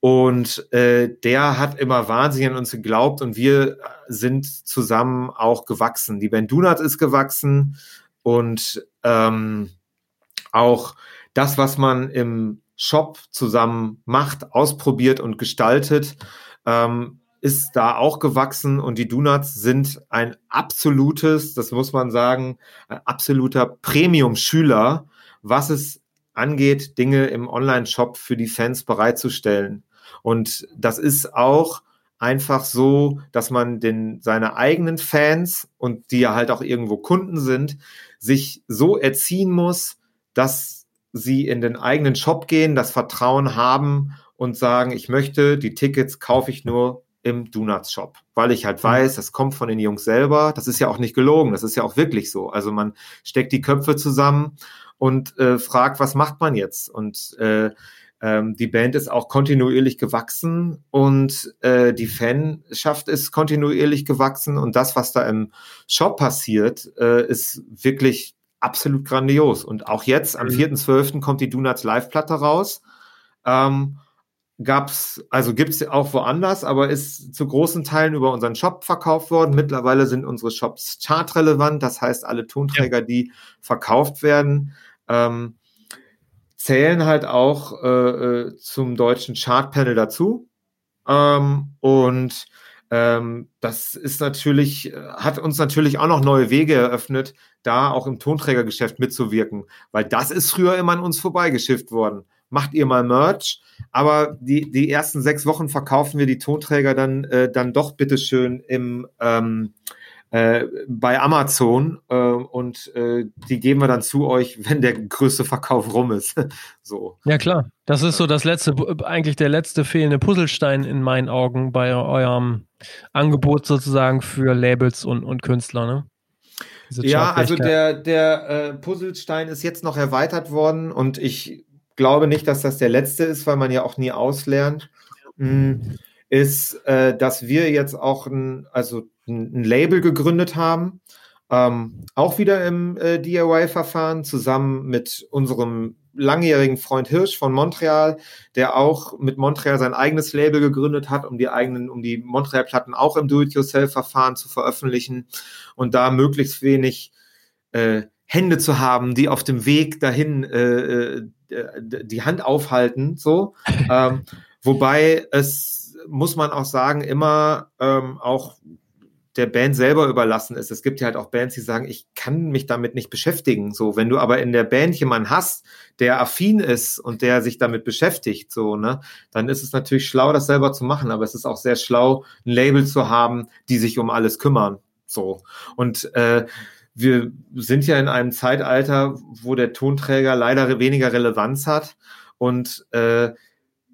Und äh, der hat immer wahnsinnig an uns geglaubt und wir sind zusammen auch gewachsen. Die Band Donuts ist gewachsen und ähm, auch das, was man im Shop zusammen macht, ausprobiert und gestaltet, ähm, ist da auch gewachsen und die Donuts sind ein absolutes, das muss man sagen, ein absoluter Premium-Schüler, was es angeht, Dinge im Online-Shop für die Fans bereitzustellen. Und das ist auch einfach so, dass man den, seine eigenen Fans und die ja halt auch irgendwo Kunden sind, sich so erziehen muss, dass sie in den eigenen Shop gehen, das Vertrauen haben und sagen, ich möchte, die Tickets kaufe ich nur im Donuts Shop, weil ich halt mhm. weiß, das kommt von den Jungs selber. Das ist ja auch nicht gelogen, das ist ja auch wirklich so. Also man steckt die Köpfe zusammen und äh, fragt, was macht man jetzt? Und äh, ähm, die Band ist auch kontinuierlich gewachsen und äh, die Fanschaft ist kontinuierlich gewachsen und das, was da im Shop passiert, äh, ist wirklich absolut grandios. Und auch jetzt, am 4.12. Mhm. kommt die Donuts Live-Platte raus. Ähm, gab's, also gibt's auch woanders, aber ist zu großen Teilen über unseren Shop verkauft worden. Mittlerweile sind unsere Shops chartrelevant, das heißt, alle Tonträger, ja. die verkauft werden, ähm, zählen halt auch äh, äh zum deutschen Chartpanel dazu. Ähm, und ähm, das ist natürlich, hat uns natürlich auch noch neue Wege eröffnet, da auch im Tonträgergeschäft mitzuwirken, weil das ist früher immer an uns vorbeigeschifft worden. Macht ihr mal Merch, aber die, die ersten sechs Wochen verkaufen wir die Tonträger dann, äh, dann doch bitteschön im, ähm, äh, bei Amazon äh, und äh, die geben wir dann zu euch, wenn der größte Verkauf rum ist. so. Ja klar, das ist so das letzte, eigentlich der letzte fehlende Puzzlestein in meinen Augen bei eurem Angebot sozusagen für Labels und, und Künstler, ne? Ja, also der, der äh, Puzzlestein ist jetzt noch erweitert worden und ich glaube nicht, dass das der letzte ist, weil man ja auch nie auslernt. Mhm. Ist, äh, dass wir jetzt auch ein, also ein Label gegründet haben, ähm, auch wieder im äh, DIY-Verfahren, zusammen mit unserem langjährigen Freund Hirsch von Montreal, der auch mit Montreal sein eigenes Label gegründet hat, um die eigenen, um die Montreal-Platten auch im Do-it-yourself-Verfahren zu veröffentlichen und da möglichst wenig äh, Hände zu haben, die auf dem Weg dahin äh, äh die Hand aufhalten, so. ähm, wobei es muss man auch sagen, immer ähm, auch der Band selber überlassen ist. Es gibt ja halt auch Bands, die sagen, ich kann mich damit nicht beschäftigen. So, wenn du aber in der Band jemanden hast, der affin ist und der sich damit beschäftigt, so, ne, dann ist es natürlich schlau, das selber zu machen. Aber es ist auch sehr schlau, ein Label zu haben, die sich um alles kümmern. So. Und äh, wir sind ja in einem Zeitalter, wo der Tonträger leider weniger Relevanz hat. Und äh,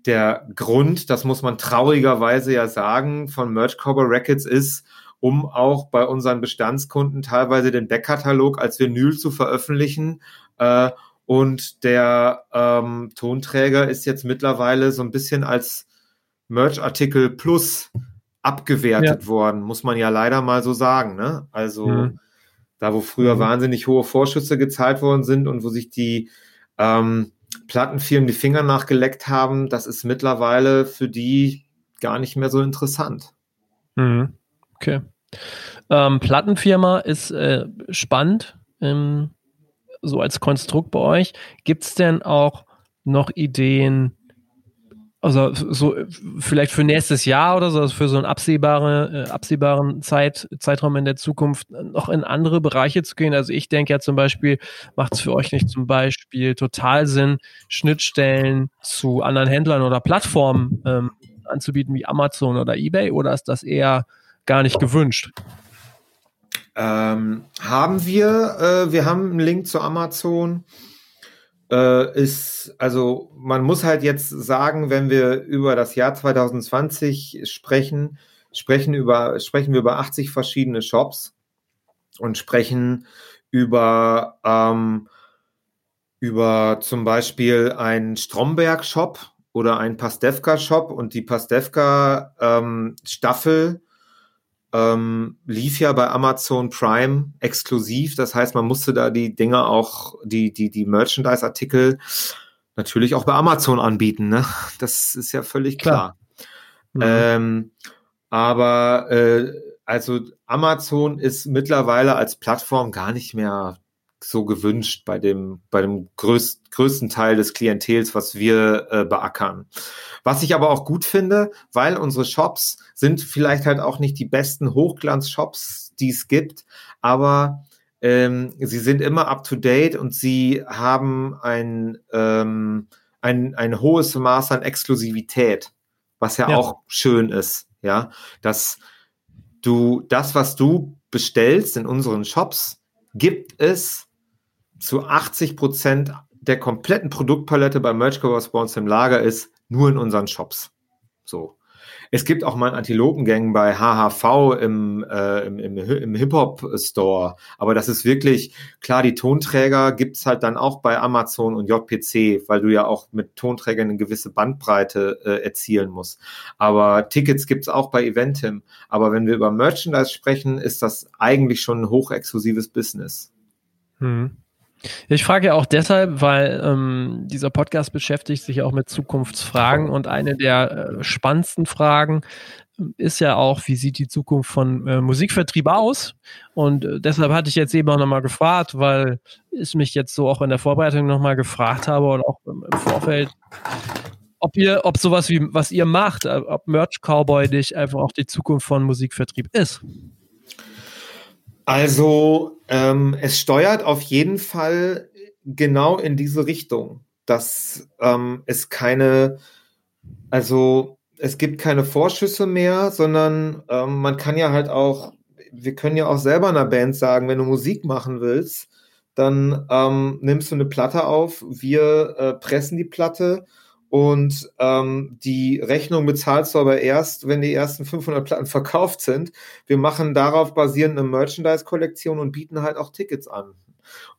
der Grund, das muss man traurigerweise ja sagen, von Merch Cover Records ist, um auch bei unseren Bestandskunden teilweise den Backkatalog als Vinyl zu veröffentlichen. Äh, und der ähm, Tonträger ist jetzt mittlerweile so ein bisschen als Merch-Artikel Plus abgewertet ja. worden, muss man ja leider mal so sagen. Ne? Also mhm. da, wo früher mhm. wahnsinnig hohe Vorschüsse gezahlt worden sind und wo sich die ähm, Plattenfirmen die Finger nachgeleckt haben, das ist mittlerweile für die gar nicht mehr so interessant. Mhm. Okay. Ähm, Plattenfirma ist äh, spannend, ähm, so als Konstrukt bei euch. Gibt es denn auch noch Ideen, also so vielleicht für nächstes Jahr oder so, also für so einen absehbare, äh, absehbaren Zeit, Zeitraum in der Zukunft noch in andere Bereiche zu gehen? Also ich denke ja zum Beispiel, macht es für euch nicht zum Beispiel total Sinn, Schnittstellen zu anderen Händlern oder Plattformen ähm, anzubieten wie Amazon oder eBay oder ist das eher gar nicht gewünscht? Ähm, haben wir, äh, wir haben einen Link zu Amazon. Äh, ist, also man muss halt jetzt sagen, wenn wir über das Jahr 2020 sprechen, sprechen über, sprechen wir über 80 verschiedene Shops und sprechen über, ähm, über zum Beispiel einen Stromberg-Shop oder einen Pastewka-Shop und die Pastewka-Staffel ähm, ähm, lief ja bei Amazon Prime exklusiv. Das heißt, man musste da die Dinger auch, die, die, die Merchandise-Artikel natürlich auch bei Amazon anbieten. Ne? Das ist ja völlig klar. klar. Mhm. Ähm, aber äh, also Amazon ist mittlerweile als Plattform gar nicht mehr so gewünscht bei dem, bei dem größt, größten Teil des Klientels, was wir äh, beackern. Was ich aber auch gut finde, weil unsere Shops sind vielleicht halt auch nicht die besten Hochglanz-Shops, die es gibt, aber ähm, sie sind immer up to date und sie haben ein, ähm, ein, ein hohes Maß an Exklusivität, was ja, ja auch schön ist, ja, dass du das, was du bestellst in unseren Shops, gibt es zu 80 Prozent der kompletten Produktpalette bei Merch uns im Lager ist nur in unseren Shops. So. Es gibt auch mal Antilopengang bei HHV im, äh, im, im, im Hip-Hop-Store. Aber das ist wirklich, klar, die Tonträger gibt's halt dann auch bei Amazon und JPC, weil du ja auch mit Tonträgern eine gewisse Bandbreite äh, erzielen musst. Aber Tickets gibt's auch bei Eventim. Aber wenn wir über Merchandise sprechen, ist das eigentlich schon ein hochexklusives Business. Hm. Ich frage ja auch deshalb, weil ähm, dieser Podcast beschäftigt sich auch mit Zukunftsfragen und eine der äh, spannendsten Fragen ähm, ist ja auch, wie sieht die Zukunft von äh, Musikvertrieb aus? Und äh, deshalb hatte ich jetzt eben auch nochmal gefragt, weil ich mich jetzt so auch in der Vorbereitung nochmal gefragt habe und auch im, im Vorfeld, ob ihr, ob sowas wie, was ihr macht, äh, ob Merch Cowboy dich einfach auch die Zukunft von Musikvertrieb ist. Also ähm, es steuert auf jeden Fall genau in diese Richtung, dass ähm, es keine, also es gibt keine Vorschüsse mehr, sondern ähm, man kann ja halt auch, wir können ja auch selber einer Band sagen, wenn du Musik machen willst, dann ähm, nimmst du eine Platte auf, wir äh, pressen die Platte und ähm, die Rechnung bezahlst du aber erst, wenn die ersten 500 Platten verkauft sind. Wir machen darauf basierend eine Merchandise-Kollektion und bieten halt auch Tickets an.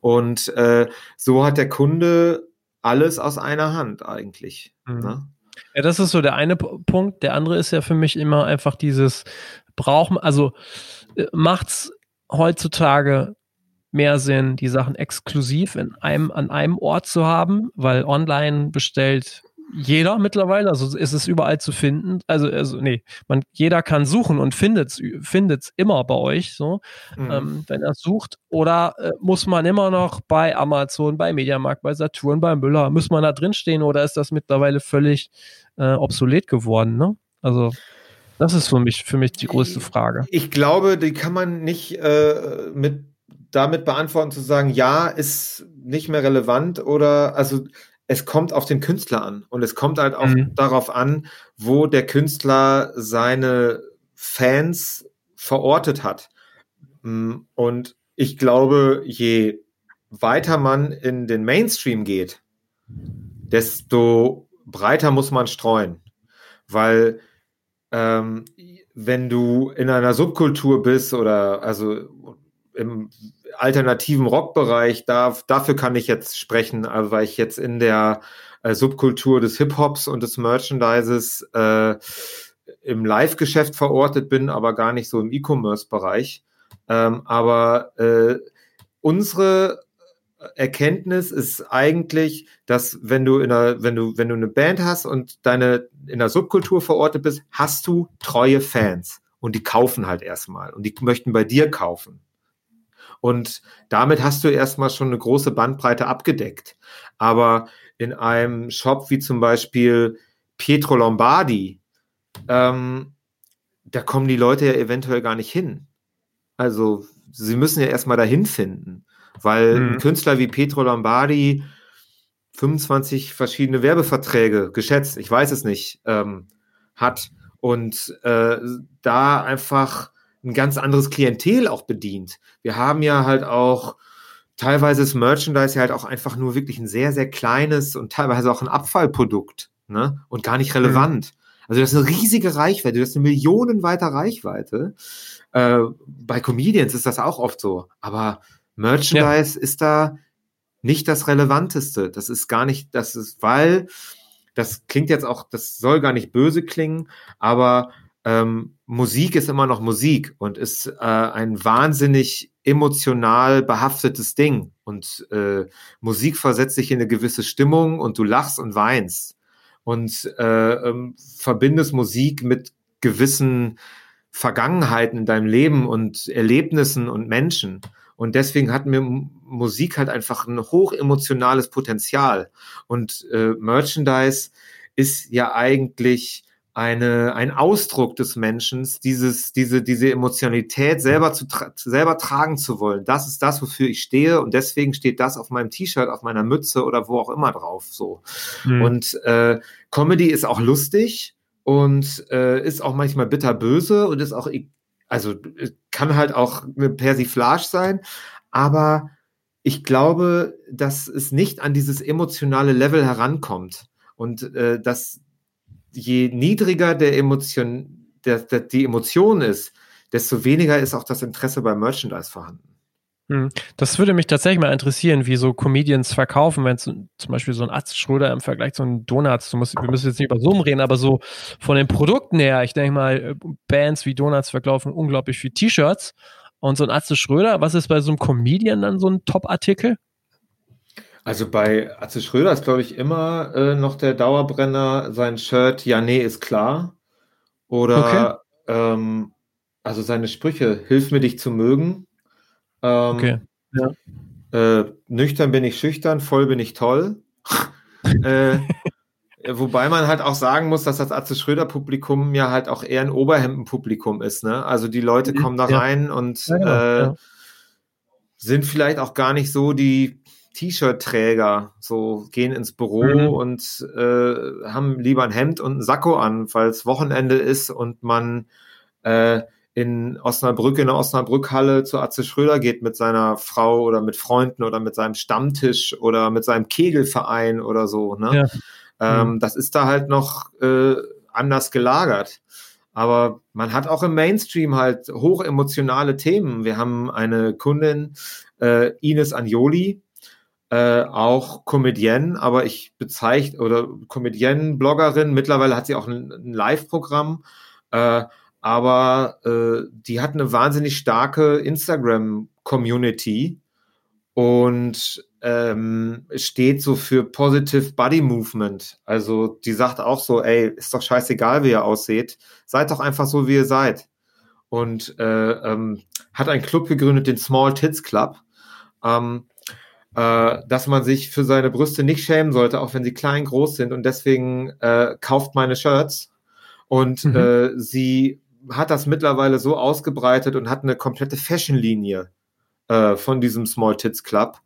Und äh, so hat der Kunde alles aus einer Hand eigentlich. Mhm. Ne? Ja, das ist so der eine Punkt. Der andere ist ja für mich immer einfach dieses Brauchen, also äh, macht's heutzutage mehr Sinn, die Sachen exklusiv in einem, an einem Ort zu haben, weil online bestellt jeder mittlerweile, also ist es überall zu finden. Also, also nee, man, jeder kann suchen und findet es immer bei euch, so, mhm. ähm, wenn er sucht. Oder äh, muss man immer noch bei Amazon, bei Mediamarkt, bei Saturn, bei Müller, muss man da drin stehen oder ist das mittlerweile völlig äh, obsolet geworden, ne? Also, das ist für mich, für mich die größte Frage. Ich glaube, die kann man nicht äh, mit damit beantworten zu sagen, ja, ist nicht mehr relevant oder also es kommt auf den Künstler an und es kommt halt auch mhm. darauf an, wo der Künstler seine Fans verortet hat. Mm, und ich glaube, je weiter man in den Mainstream geht, desto breiter muss man streuen. Weil ähm, wenn du in einer Subkultur bist oder also im alternativen Rockbereich, da, dafür kann ich jetzt sprechen, also weil ich jetzt in der äh, Subkultur des Hip-Hops und des Merchandises äh, im Live-Geschäft verortet bin, aber gar nicht so im E-Commerce-Bereich. Ähm, aber äh, unsere Erkenntnis ist eigentlich, dass wenn du in einer, wenn du, wenn du eine Band hast und deine in der Subkultur verortet bist, hast du treue Fans und die kaufen halt erstmal und die möchten bei dir kaufen. Und damit hast du erstmal schon eine große Bandbreite abgedeckt. Aber in einem Shop wie zum Beispiel Pietro Lombardi, ähm, da kommen die Leute ja eventuell gar nicht hin. Also sie müssen ja erstmal dahin finden, weil mhm. ein Künstler wie Pietro Lombardi 25 verschiedene Werbeverträge geschätzt, ich weiß es nicht, ähm, hat und äh, da einfach ein ganz anderes Klientel auch bedient. Wir haben ja halt auch teilweise das Merchandise ja halt auch einfach nur wirklich ein sehr, sehr kleines und teilweise auch ein Abfallprodukt, ne? Und gar nicht relevant. Mhm. Also das ist eine riesige Reichweite, das ist eine millionenweite Reichweite. Äh, bei Comedians ist das auch oft so. Aber Merchandise ja. ist da nicht das Relevanteste. Das ist gar nicht, das ist, weil, das klingt jetzt auch, das soll gar nicht böse klingen, aber ähm, Musik ist immer noch Musik und ist äh, ein wahnsinnig emotional behaftetes Ding. Und äh, Musik versetzt dich in eine gewisse Stimmung und du lachst und weinst. Und äh, ähm, verbindest Musik mit gewissen Vergangenheiten in deinem Leben und Erlebnissen und Menschen. Und deswegen hat mir Musik halt einfach ein hochemotionales Potenzial. Und äh, Merchandise ist ja eigentlich eine, ein Ausdruck des Menschen, dieses, diese, diese Emotionalität selber zu tra selber tragen zu wollen. Das ist das, wofür ich stehe und deswegen steht das auf meinem T-Shirt, auf meiner Mütze oder wo auch immer drauf. So. Mhm. Und äh, Comedy ist auch lustig und äh, ist auch manchmal bitterböse und ist auch, also kann halt auch eine Persiflage sein, aber ich glaube, dass es nicht an dieses emotionale Level herankommt und äh, dass je niedriger der Emotion, der, der, die Emotion ist, desto weniger ist auch das Interesse beim Merchandise vorhanden. Hm. Das würde mich tatsächlich mal interessieren, wie so Comedians verkaufen, wenn zum Beispiel so ein Atz Schröder im Vergleich zu einem Donuts, du musst, wir müssen jetzt nicht über Zoom reden, aber so von den Produkten her, ich denke mal, äh, Bands wie Donuts verkaufen unglaublich viel T-Shirts und so ein Atze Schröder, was ist bei so einem Comedian dann so ein Top-Artikel? Also bei Atze Schröder ist, glaube ich, immer äh, noch der Dauerbrenner sein Shirt, ja, nee, ist klar. Oder okay. ähm, also seine Sprüche, hilf mir dich zu mögen. Ähm, okay. Ja. Äh, nüchtern bin ich schüchtern, voll bin ich toll. äh, wobei man halt auch sagen muss, dass das Atze Schröder Publikum ja halt auch eher ein Oberhemdenpublikum ist. Ne? Also die Leute kommen da ja. rein und ja, genau. äh, sind vielleicht auch gar nicht so die T-Shirt-Träger, so gehen ins Büro mhm. und äh, haben lieber ein Hemd und ein Sakko an, weil es Wochenende ist und man äh, in Osnabrück, in der Osnabrückhalle zu Atze Schröder geht mit seiner Frau oder mit Freunden oder mit seinem Stammtisch oder mit seinem Kegelverein oder so. Ne? Ja. Ähm, mhm. Das ist da halt noch äh, anders gelagert. Aber man hat auch im Mainstream halt hochemotionale Themen. Wir haben eine Kundin, äh, Ines Anjoli, äh, auch Comedienne, aber ich bezeichne, oder Comedienne, Bloggerin, mittlerweile hat sie auch ein, ein Live-Programm. Äh, aber äh, die hat eine wahnsinnig starke Instagram-Community und ähm, steht so für Positive Body Movement. Also die sagt auch so, ey, ist doch scheißegal, wie ihr aussieht, seid doch einfach so, wie ihr seid. Und äh, ähm, hat einen Club gegründet, den Small Tits Club, ähm, äh, dass man sich für seine Brüste nicht schämen sollte, auch wenn sie klein, groß sind. Und deswegen äh, kauft meine Shirts. Und mhm. äh, sie hat das mittlerweile so ausgebreitet und hat eine komplette Fashion-Linie äh, von diesem Small Tits Club.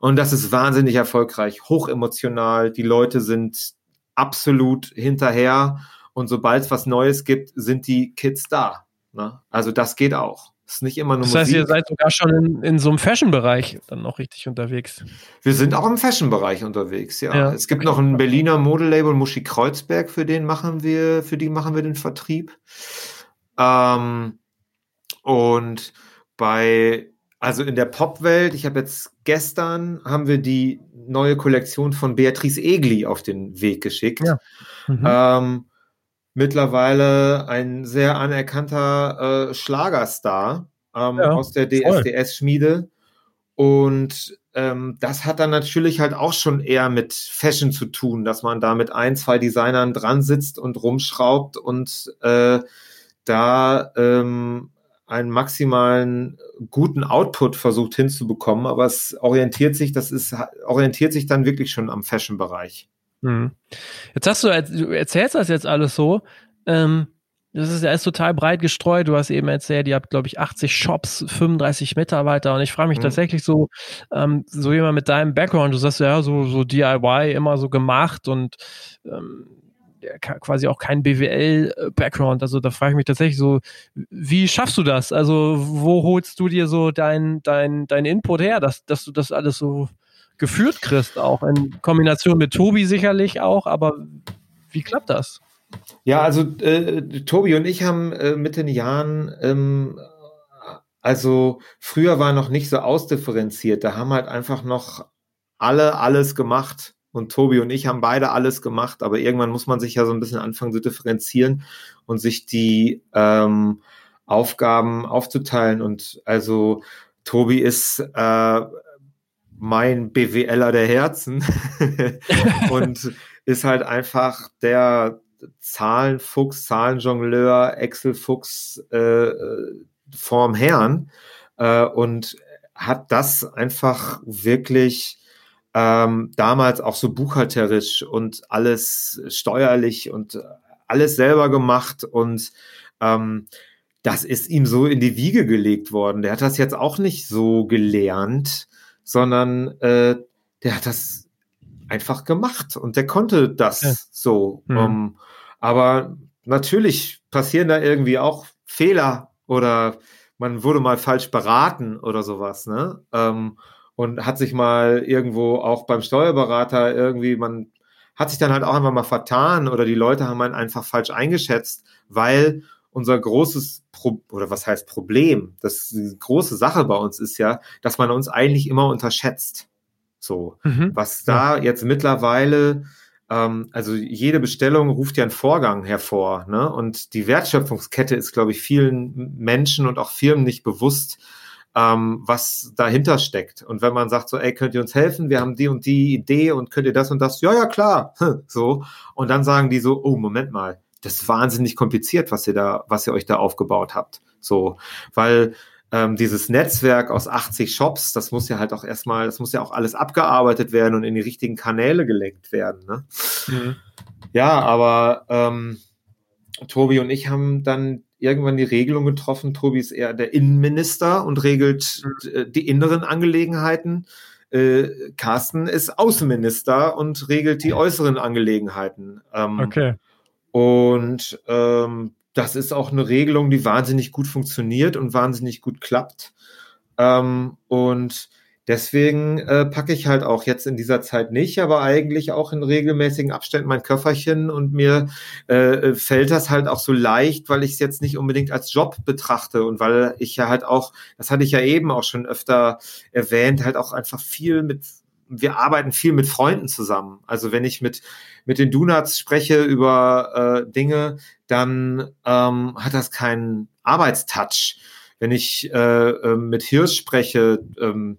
Und das ist wahnsinnig erfolgreich, hochemotional. Die Leute sind absolut hinterher. Und sobald es was Neues gibt, sind die Kids da. Ne? Also das geht auch. Das ist nicht immer nur Das heißt, Musik. ihr seid sogar schon in, in so einem Fashion-Bereich dann noch richtig unterwegs. Wir sind auch im Fashion-Bereich unterwegs, ja. ja. Es gibt noch ein Berliner Modelabel, Muschi Kreuzberg, für den machen wir, für die machen wir den Vertrieb. Ähm, und bei, also in der Popwelt, ich habe jetzt gestern, haben wir die neue Kollektion von Beatrice Egli auf den Weg geschickt. Ja. Mhm. Ähm, mittlerweile ein sehr anerkannter äh, Schlagerstar ähm, ja, aus der DSDS-Schmiede. Und ähm, das hat dann natürlich halt auch schon eher mit Fashion zu tun, dass man da mit ein, zwei Designern dran sitzt und rumschraubt und äh, da ähm, einen maximalen guten Output versucht hinzubekommen, aber es orientiert sich, das ist, orientiert sich dann wirklich schon am Fashion-Bereich. Hm. Jetzt hast du, du erzählst das jetzt alles so, ähm, das ist ja alles total breit gestreut. Du hast eben erzählt, ihr habt, glaube ich, 80 Shops, 35 Mitarbeiter. Und ich frage mich mhm. tatsächlich so, ähm, so jemand mit deinem Background, du sagst ja, so, so DIY immer so gemacht und ähm, quasi auch kein BWL-Background. Also da frage ich mich tatsächlich so, wie schaffst du das? Also wo holst du dir so dein, dein, dein Input her, dass, dass du das alles so geführt kriegst, auch in Kombination mit Tobi sicherlich auch, aber wie klappt das? Ja, also äh, Tobi und ich haben äh, mit den Jahren, ähm, also früher war noch nicht so ausdifferenziert, da haben halt einfach noch alle alles gemacht und Tobi und ich haben beide alles gemacht, aber irgendwann muss man sich ja so ein bisschen anfangen zu differenzieren und sich die ähm, Aufgaben aufzuteilen. Und also Tobi ist äh, mein BWLer der Herzen. Und ist halt einfach der Zahlenfuchs, Zahlenjongleur, Excel-Fuchs äh, vorm Herrn. Äh, und hat das einfach wirklich ähm, damals auch so buchhalterisch und alles steuerlich und alles selber gemacht. Und ähm, das ist ihm so in die Wiege gelegt worden. Der hat das jetzt auch nicht so gelernt, sondern äh, der hat das einfach gemacht und der konnte das ja. so. Mhm. Um, aber natürlich passieren da irgendwie auch Fehler oder man wurde mal falsch beraten oder sowas. Ne? Ähm, und hat sich mal irgendwo auch beim Steuerberater irgendwie, man hat sich dann halt auch einfach mal vertan oder die Leute haben einen einfach falsch eingeschätzt, weil unser großes Pro oder was heißt Problem, das die große Sache bei uns ist ja, dass man uns eigentlich immer unterschätzt. So, mhm. was da ja. jetzt mittlerweile ähm, also jede Bestellung ruft ja einen Vorgang hervor, ne? Und die Wertschöpfungskette ist, glaube ich, vielen Menschen und auch Firmen nicht bewusst, ähm, was dahinter steckt. Und wenn man sagt so, ey, könnt ihr uns helfen? Wir haben die und die Idee und könnt ihr das und das? Ja, ja, klar. so. Und dann sagen die so, oh, Moment mal, das ist wahnsinnig kompliziert, was ihr da, was ihr euch da aufgebaut habt. So, weil ähm, dieses Netzwerk aus 80 Shops, das muss ja halt auch erstmal, das muss ja auch alles abgearbeitet werden und in die richtigen Kanäle gelenkt werden. Ne? Mhm. Ja, aber ähm, Tobi und ich haben dann irgendwann die Regelung getroffen. Tobi ist eher der Innenminister und regelt mhm. die inneren Angelegenheiten. Äh, Carsten ist Außenminister und regelt die äußeren Angelegenheiten. Ähm, okay. Und ähm, das ist auch eine Regelung, die wahnsinnig gut funktioniert und wahnsinnig gut klappt. Ähm, und deswegen äh, packe ich halt auch jetzt in dieser Zeit nicht, aber eigentlich auch in regelmäßigen Abständen mein Köfferchen und mir äh, fällt das halt auch so leicht, weil ich es jetzt nicht unbedingt als Job betrachte und weil ich ja halt auch, das hatte ich ja eben auch schon öfter erwähnt, halt auch einfach viel mit wir arbeiten viel mit Freunden zusammen. Also wenn ich mit, mit den Donuts spreche über äh, Dinge, dann ähm, hat das keinen Arbeitstouch. Wenn ich äh, äh, mit Hirsch spreche, ähm,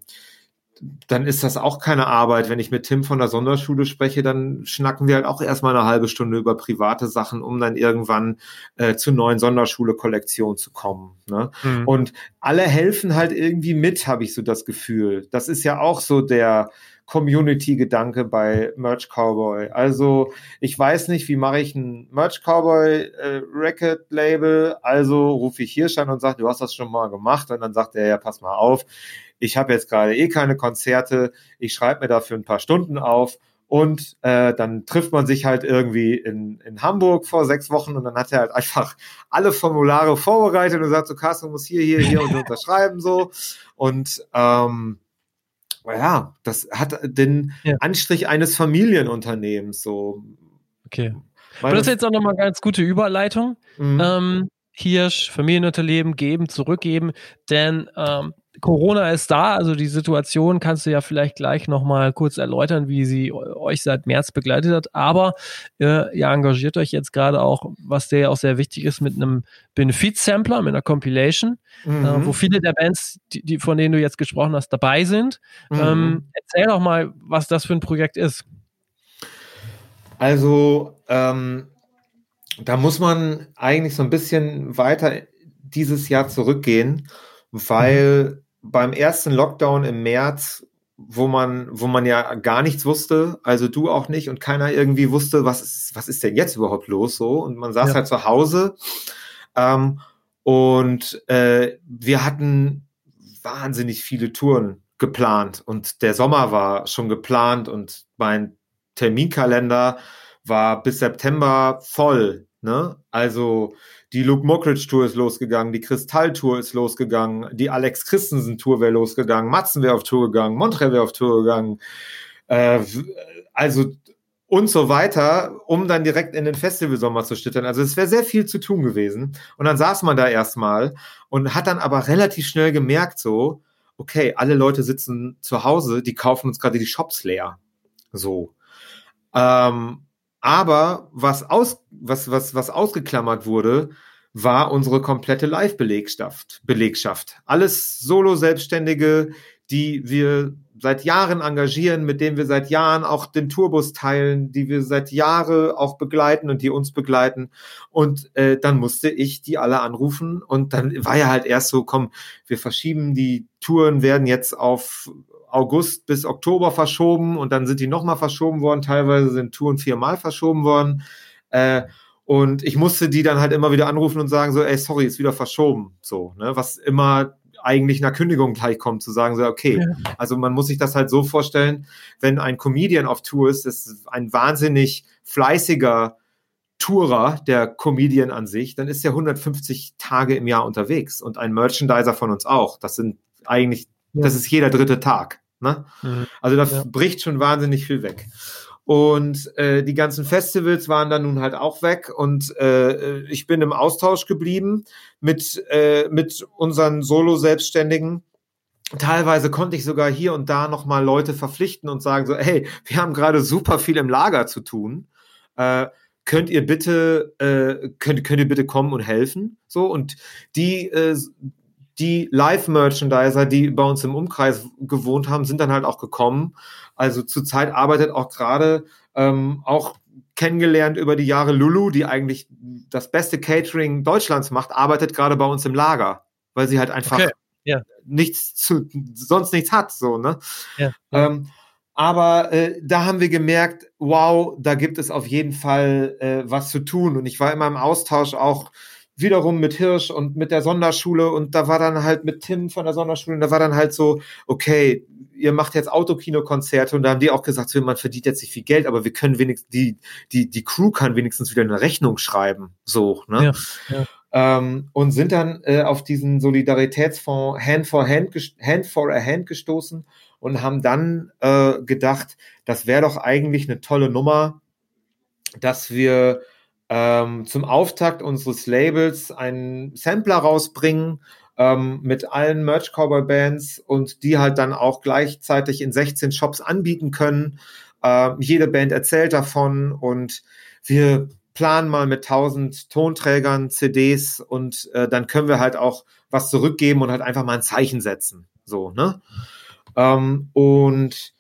dann ist das auch keine Arbeit. Wenn ich mit Tim von der Sonderschule spreche, dann schnacken wir halt auch erstmal eine halbe Stunde über private Sachen, um dann irgendwann äh, zur neuen Sonderschule-Kollektion zu kommen. Ne? Mhm. Und alle helfen halt irgendwie mit, habe ich so das Gefühl. Das ist ja auch so der, Community-Gedanke bei Merch Cowboy. Also ich weiß nicht, wie mache ich ein Merch Cowboy äh, Record Label. Also rufe ich hier schon und sage, du hast das schon mal gemacht. Und dann sagt er, ja, pass mal auf, ich habe jetzt gerade eh keine Konzerte. Ich schreibe mir dafür ein paar Stunden auf. Und äh, dann trifft man sich halt irgendwie in, in Hamburg vor sechs Wochen und dann hat er halt einfach alle Formulare vorbereitet und sagt so, Carsten muss hier, hier, hier und unterschreiben so. Und ähm, ja, das hat den ja. Anstrich eines Familienunternehmens so. Okay. Aber das ist jetzt auch nochmal eine ganz gute Überleitung. Mhm. Ähm, Hirsch, Familienunternehmen geben, zurückgeben, denn ähm, Corona ist da, also die Situation kannst du ja vielleicht gleich nochmal kurz erläutern, wie sie euch seit März begleitet hat. Aber äh, ihr engagiert euch jetzt gerade auch, was der ja auch sehr wichtig ist, mit einem Benefit-Sampler, mit einer Compilation, äh, mhm. äh, wo viele der Bands, die, die, von denen du jetzt gesprochen hast, dabei sind. Mhm. Ähm, erzähl doch mal, was das für ein Projekt ist. Also, ähm, da muss man eigentlich so ein bisschen weiter dieses Jahr zurückgehen, weil beim ersten Lockdown im März, wo man, wo man ja gar nichts wusste, also du auch nicht und keiner irgendwie wusste, was ist, was ist denn jetzt überhaupt los so und man saß ja. halt zu Hause ähm, und äh, wir hatten wahnsinnig viele Touren geplant und der Sommer war schon geplant und mein Terminkalender war bis September voll. Ne? Also die Luke Mockridge Tour ist losgegangen, die Kristall Tour ist losgegangen, die Alex Christensen Tour wäre losgegangen, Matzen wäre auf Tour gegangen, Montreal wäre auf Tour gegangen, äh, also und so weiter, um dann direkt in den Festivalsommer zu schlittern. Also es wäre sehr viel zu tun gewesen. Und dann saß man da erstmal und hat dann aber relativ schnell gemerkt, so, okay, alle Leute sitzen zu Hause, die kaufen uns gerade die Shops leer. So. Ähm, aber was, aus, was, was, was ausgeklammert wurde, war unsere komplette Live-Belegschaft. Belegschaft. Alles Solo-Selbstständige, die wir seit Jahren engagieren, mit denen wir seit Jahren auch den Tourbus teilen, die wir seit Jahren auch begleiten und die uns begleiten. Und äh, dann musste ich die alle anrufen und dann war ja halt erst so, komm, wir verschieben die Touren, werden jetzt auf August bis Oktober verschoben und dann sind die nochmal verschoben worden. Teilweise sind Touren viermal verschoben worden. Äh, und ich musste die dann halt immer wieder anrufen und sagen so, ey, sorry, ist wieder verschoben. So, ne, was immer eigentlich einer Kündigung gleich kommt, zu sagen so, okay, ja. also man muss sich das halt so vorstellen, wenn ein Comedian auf Tour ist, ist ein wahnsinnig fleißiger Tourer, der Comedian an sich, dann ist er 150 Tage im Jahr unterwegs und ein Merchandiser von uns auch. Das sind eigentlich, ja. das ist jeder dritte Tag. Ne? Mhm. Also da ja. bricht schon wahnsinnig viel weg. Und äh, die ganzen Festivals waren dann nun halt auch weg und äh, ich bin im Austausch geblieben mit, äh, mit unseren Solo-Selbstständigen. Teilweise konnte ich sogar hier und da nochmal Leute verpflichten und sagen so, hey, wir haben gerade super viel im Lager zu tun. Äh, könnt ihr bitte, äh, könnt, könnt ihr bitte kommen und helfen? So, und die, äh, die Live-Merchandiser, die bei uns im Umkreis gewohnt haben, sind dann halt auch gekommen. Also zurzeit arbeitet auch gerade ähm, auch kennengelernt über die Jahre Lulu, die eigentlich das beste Catering Deutschlands macht, arbeitet gerade bei uns im Lager, weil sie halt einfach okay. ja. nichts zu, sonst nichts hat, so, ne? Ja. Ähm, aber äh, da haben wir gemerkt, wow, da gibt es auf jeden Fall äh, was zu tun. Und ich war immer im Austausch auch wiederum mit Hirsch und mit der Sonderschule und da war dann halt mit Tim von der Sonderschule und da war dann halt so, okay, ihr macht jetzt Autokino-Konzerte und da haben die auch gesagt, so, man verdient jetzt nicht viel Geld, aber wir können wenigstens, die, die, die Crew kann wenigstens wieder eine Rechnung schreiben, so, ne? Ja, ja. Ähm, und sind dann äh, auf diesen Solidaritätsfonds Hand for Hand, Hand for a Hand gestoßen und haben dann äh, gedacht, das wäre doch eigentlich eine tolle Nummer, dass wir ähm, zum Auftakt unseres Labels einen Sampler rausbringen ähm, mit allen Merch Cowboy Bands und die halt dann auch gleichzeitig in 16 Shops anbieten können. Äh, jede Band erzählt davon und wir planen mal mit 1000 Tonträgern, CDs und äh, dann können wir halt auch was zurückgeben und halt einfach mal ein Zeichen setzen. So, ne? Ähm, und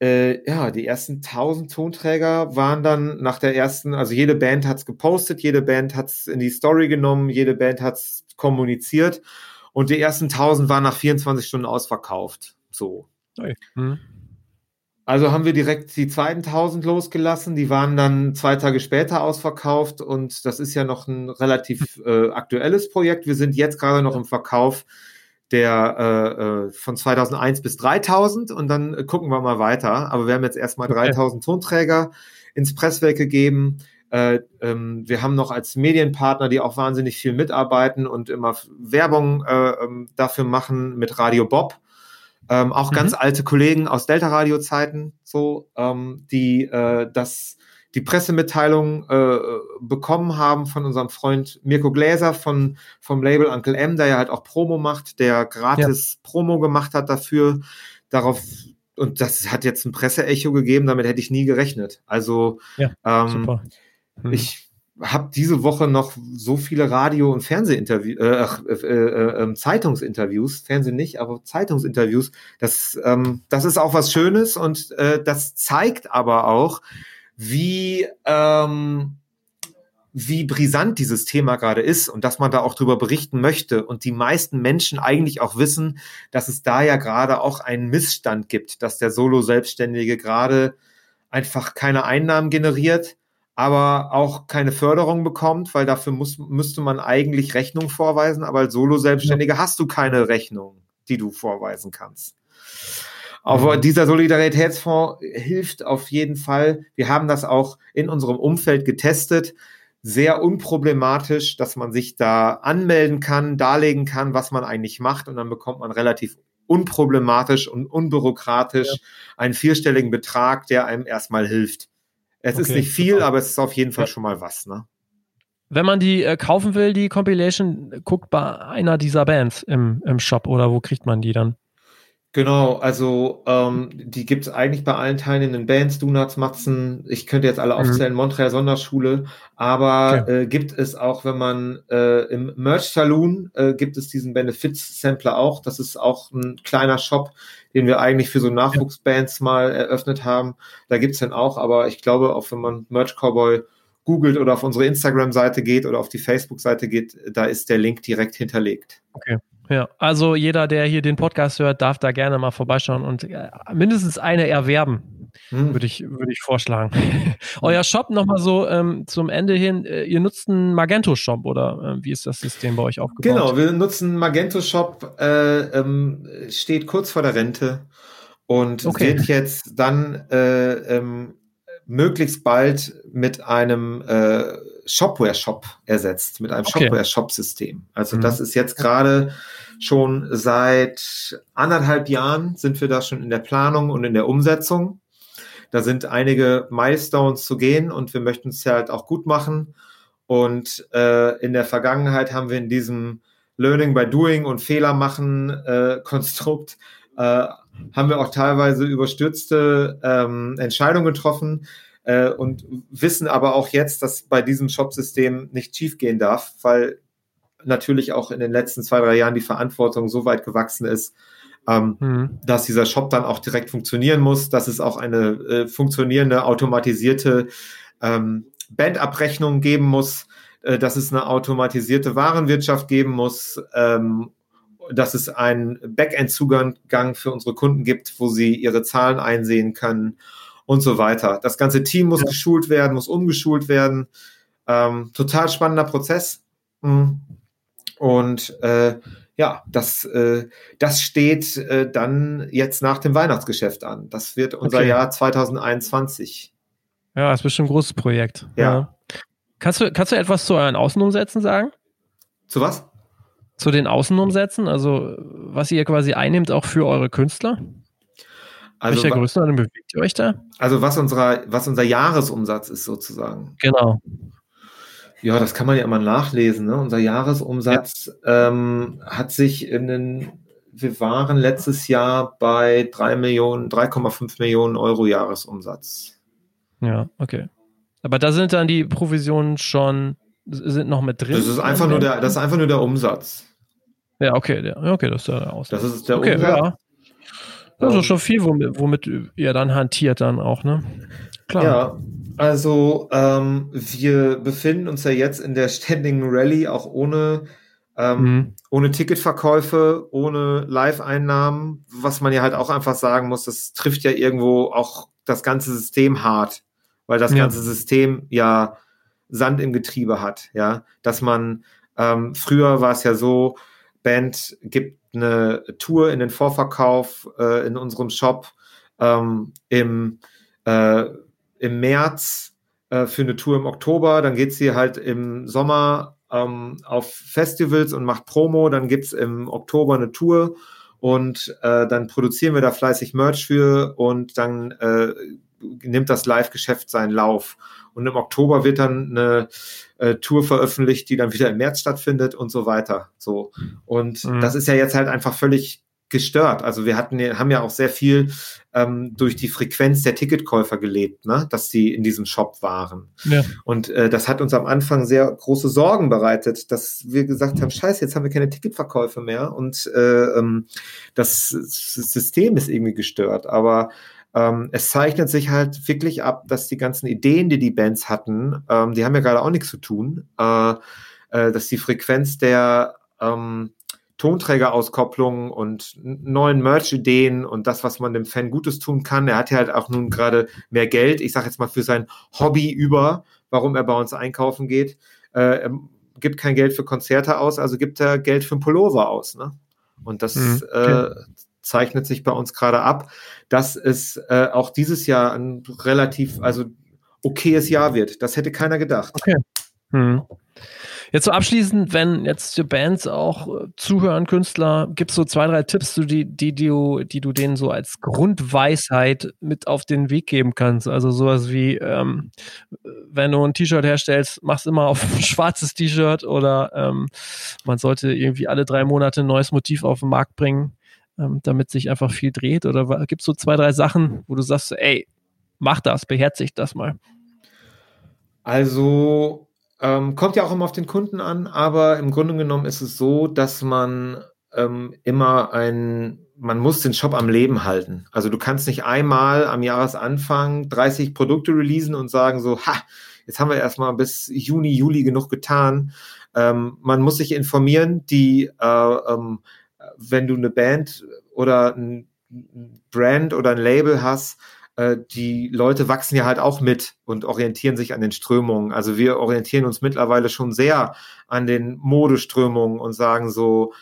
äh, ja, die ersten 1000 Tonträger waren dann nach der ersten, also jede Band hat's gepostet, jede Band hat's in die Story genommen, jede Band hat's kommuniziert und die ersten 1000 waren nach 24 Stunden ausverkauft. So. Mhm. Also haben wir direkt die zweiten 1000 losgelassen, die waren dann zwei Tage später ausverkauft und das ist ja noch ein relativ äh, aktuelles Projekt. Wir sind jetzt gerade noch im Verkauf der äh, äh von 2001 bis 3000 und dann gucken wir mal weiter. Aber wir haben jetzt erstmal 3000 Tonträger ins Presswerk gegeben. Äh, ähm, wir haben noch als Medienpartner, die auch wahnsinnig viel mitarbeiten und immer Werbung äh, ähm, dafür machen mit Radio Bob. Ähm, auch mhm. ganz alte Kollegen aus Delta-Radio-Zeiten, so, ähm, die äh, das die Pressemitteilung äh, bekommen haben von unserem Freund Mirko Gläser von, vom Label Uncle M, der ja halt auch Promo macht, der gratis ja. Promo gemacht hat dafür. Darauf, und das hat jetzt ein Presseecho gegeben, damit hätte ich nie gerechnet. Also ja, ähm, hm. ich habe diese Woche noch so viele Radio- und Fernsehinterviews, äh, äh, äh, äh, Zeitungsinterviews, Fernsehen nicht, aber Zeitungsinterviews. Das, ähm, das ist auch was Schönes und äh, das zeigt aber auch, wie, ähm, wie brisant dieses Thema gerade ist und dass man da auch drüber berichten möchte und die meisten Menschen eigentlich auch wissen, dass es da ja gerade auch einen Missstand gibt, dass der Solo-Selbstständige gerade einfach keine Einnahmen generiert, aber auch keine Förderung bekommt, weil dafür muss, müsste man eigentlich Rechnung vorweisen, aber als Solo-Selbstständige hast du keine Rechnung, die du vorweisen kannst. Aber mhm. dieser Solidaritätsfonds hilft auf jeden Fall. Wir haben das auch in unserem Umfeld getestet. Sehr unproblematisch, dass man sich da anmelden kann, darlegen kann, was man eigentlich macht und dann bekommt man relativ unproblematisch und unbürokratisch ja. einen vierstelligen Betrag, der einem erstmal hilft. Es okay, ist nicht viel, super. aber es ist auf jeden Fall ja. schon mal was. Ne? Wenn man die äh, kaufen will, die Compilation, guckt bei einer dieser Bands im, im Shop oder wo kriegt man die dann? Genau, also ähm, die gibt es eigentlich bei allen teilnehmenden Bands, Donuts, Matzen, ich könnte jetzt alle mhm. aufzählen, Montreal Sonderschule, aber okay. äh, gibt es auch, wenn man äh, im Merch Saloon äh, gibt es diesen Benefits Sampler auch, das ist auch ein kleiner Shop, den wir eigentlich für so Nachwuchsbands mal eröffnet haben, da gibt's den auch, aber ich glaube auch, wenn man Merch Cowboy googelt oder auf unsere Instagram-Seite geht oder auf die Facebook-Seite geht, da ist der Link direkt hinterlegt. Okay. Ja, also jeder, der hier den Podcast hört, darf da gerne mal vorbeischauen und äh, mindestens eine erwerben, hm. würde ich, würde ich vorschlagen. Euer Shop nochmal so ähm, zum Ende hin, äh, ihr nutzt einen Magento-Shop oder äh, wie ist das System bei euch aufgebaut? Genau, wir nutzen Magento-Shop, äh, ähm, steht kurz vor der Rente und okay. wird jetzt dann äh, ähm, möglichst bald mit einem Shopware-Shop ersetzt, mit einem okay. Shopware-Shop-System. Also mhm. das ist jetzt gerade schon seit anderthalb Jahren sind wir da schon in der Planung und in der Umsetzung. da sind einige Milestones zu gehen und wir möchten es ja halt auch gut machen. Und äh, in der Vergangenheit haben wir in diesem Learning by Doing und Fehler machen äh, Konstrukt äh, haben wir auch teilweise überstürzte ähm, Entscheidungen getroffen äh, und wissen aber auch jetzt, dass bei diesem Shop-System nicht schiefgehen darf, weil natürlich auch in den letzten zwei, drei Jahren die Verantwortung so weit gewachsen ist, ähm, mhm. dass dieser Shop dann auch direkt funktionieren muss, dass es auch eine äh, funktionierende, automatisierte ähm, Bandabrechnung geben muss, äh, dass es eine automatisierte Warenwirtschaft geben muss, ähm, dass es einen Backend-Zugang für unsere Kunden gibt, wo sie ihre Zahlen einsehen können und so weiter. Das ganze Team muss ja. geschult werden, muss umgeschult werden. Ähm, total spannender Prozess. Mhm. Und äh, ja, das, äh, das steht äh, dann jetzt nach dem Weihnachtsgeschäft an. Das wird unser okay. Jahr 2021. Ja, das ist bestimmt ein großes Projekt. Ja. ja. Kannst, du, kannst du etwas zu euren Außenumsätzen sagen? Zu was? Zu den Außenumsätzen, also was ihr quasi einnehmt auch für eure Künstler? Also, Welcher Größenordnung bewegt ihr euch da? Also was, unserer, was unser Jahresumsatz ist sozusagen. Genau. Ja, das kann man ja immer nachlesen. Ne? Unser Jahresumsatz ja. ähm, hat sich in den, wir waren letztes Jahr bei 3 Millionen, 3,5 Millionen Euro Jahresumsatz. Ja, okay. Aber da sind dann die Provisionen schon, sind noch mit drin? Das ist einfach nur der, das ist einfach nur der Umsatz. Ja, okay, der, okay, das ist der Ausland. Das ist der okay, Umsatz. Ja. Ist schon viel, womit, womit ihr dann hantiert dann auch, ne? Klar. Ja, also ähm, wir befinden uns ja jetzt in der ständigen Rallye, auch ohne, ähm, mhm. ohne Ticketverkäufe, ohne Live-Einnahmen, was man ja halt auch einfach sagen muss, das trifft ja irgendwo auch das ganze System hart, weil das ja. ganze System ja Sand im Getriebe hat, ja, dass man ähm, früher war es ja so, Band gibt eine Tour in den Vorverkauf äh, in unserem Shop ähm, im, äh, im März äh, für eine Tour im Oktober. Dann geht sie halt im Sommer ähm, auf Festivals und macht Promo. Dann gibt es im Oktober eine Tour und äh, dann produzieren wir da fleißig Merch für und dann äh, nimmt das Live-Geschäft seinen Lauf. Und im Oktober wird dann eine äh, Tour veröffentlicht, die dann wieder im März stattfindet und so weiter. So. Und mhm. das ist ja jetzt halt einfach völlig gestört. Also wir hatten, haben ja auch sehr viel ähm, durch die Frequenz der Ticketkäufer gelebt, ne? dass die in diesem Shop waren. Ja. Und äh, das hat uns am Anfang sehr große Sorgen bereitet, dass wir gesagt haben, scheiße, jetzt haben wir keine Ticketverkäufe mehr und äh, ähm, das, das System ist irgendwie gestört. Aber ähm, es zeichnet sich halt wirklich ab, dass die ganzen Ideen, die die Bands hatten, ähm, die haben ja gerade auch nichts zu tun, äh, äh, dass die Frequenz der ähm, Tonträgerauskopplung und neuen Merch-Ideen und das, was man dem Fan Gutes tun kann. Er hat ja halt auch nun gerade mehr Geld, ich sage jetzt mal für sein Hobby über, warum er bei uns einkaufen geht. Äh, er gibt kein Geld für Konzerte aus, also gibt er Geld für ein Pullover aus. Ne? Und das mhm, äh, zeichnet sich bei uns gerade ab, dass es äh, auch dieses Jahr ein relativ, also okayes Jahr wird. Das hätte keiner gedacht. Okay. Hm. Jetzt so abschließend, wenn jetzt die Bands auch äh, zuhören, Künstler, gibt es so zwei, drei Tipps, die, die, die, du, die du denen so als Grundweisheit mit auf den Weg geben kannst. Also sowas wie, ähm, wenn du ein T-Shirt herstellst, mach's immer auf ein schwarzes T-Shirt oder ähm, man sollte irgendwie alle drei Monate ein neues Motiv auf den Markt bringen ähm, damit sich einfach viel dreht? Oder gibt es so zwei, drei Sachen, wo du sagst, ey, mach das, beherzigt das mal? Also ähm, kommt ja auch immer auf den Kunden an, aber im Grunde genommen ist es so, dass man ähm, immer ein, man muss den Shop am Leben halten. Also du kannst nicht einmal am Jahresanfang 30 Produkte releasen und sagen so, ha, jetzt haben wir erstmal bis Juni, Juli genug getan. Ähm, man muss sich informieren, die äh, ähm, wenn du eine Band oder ein Brand oder ein Label hast, äh, die Leute wachsen ja halt auch mit und orientieren sich an den Strömungen. Also wir orientieren uns mittlerweile schon sehr an den Modeströmungen und sagen so,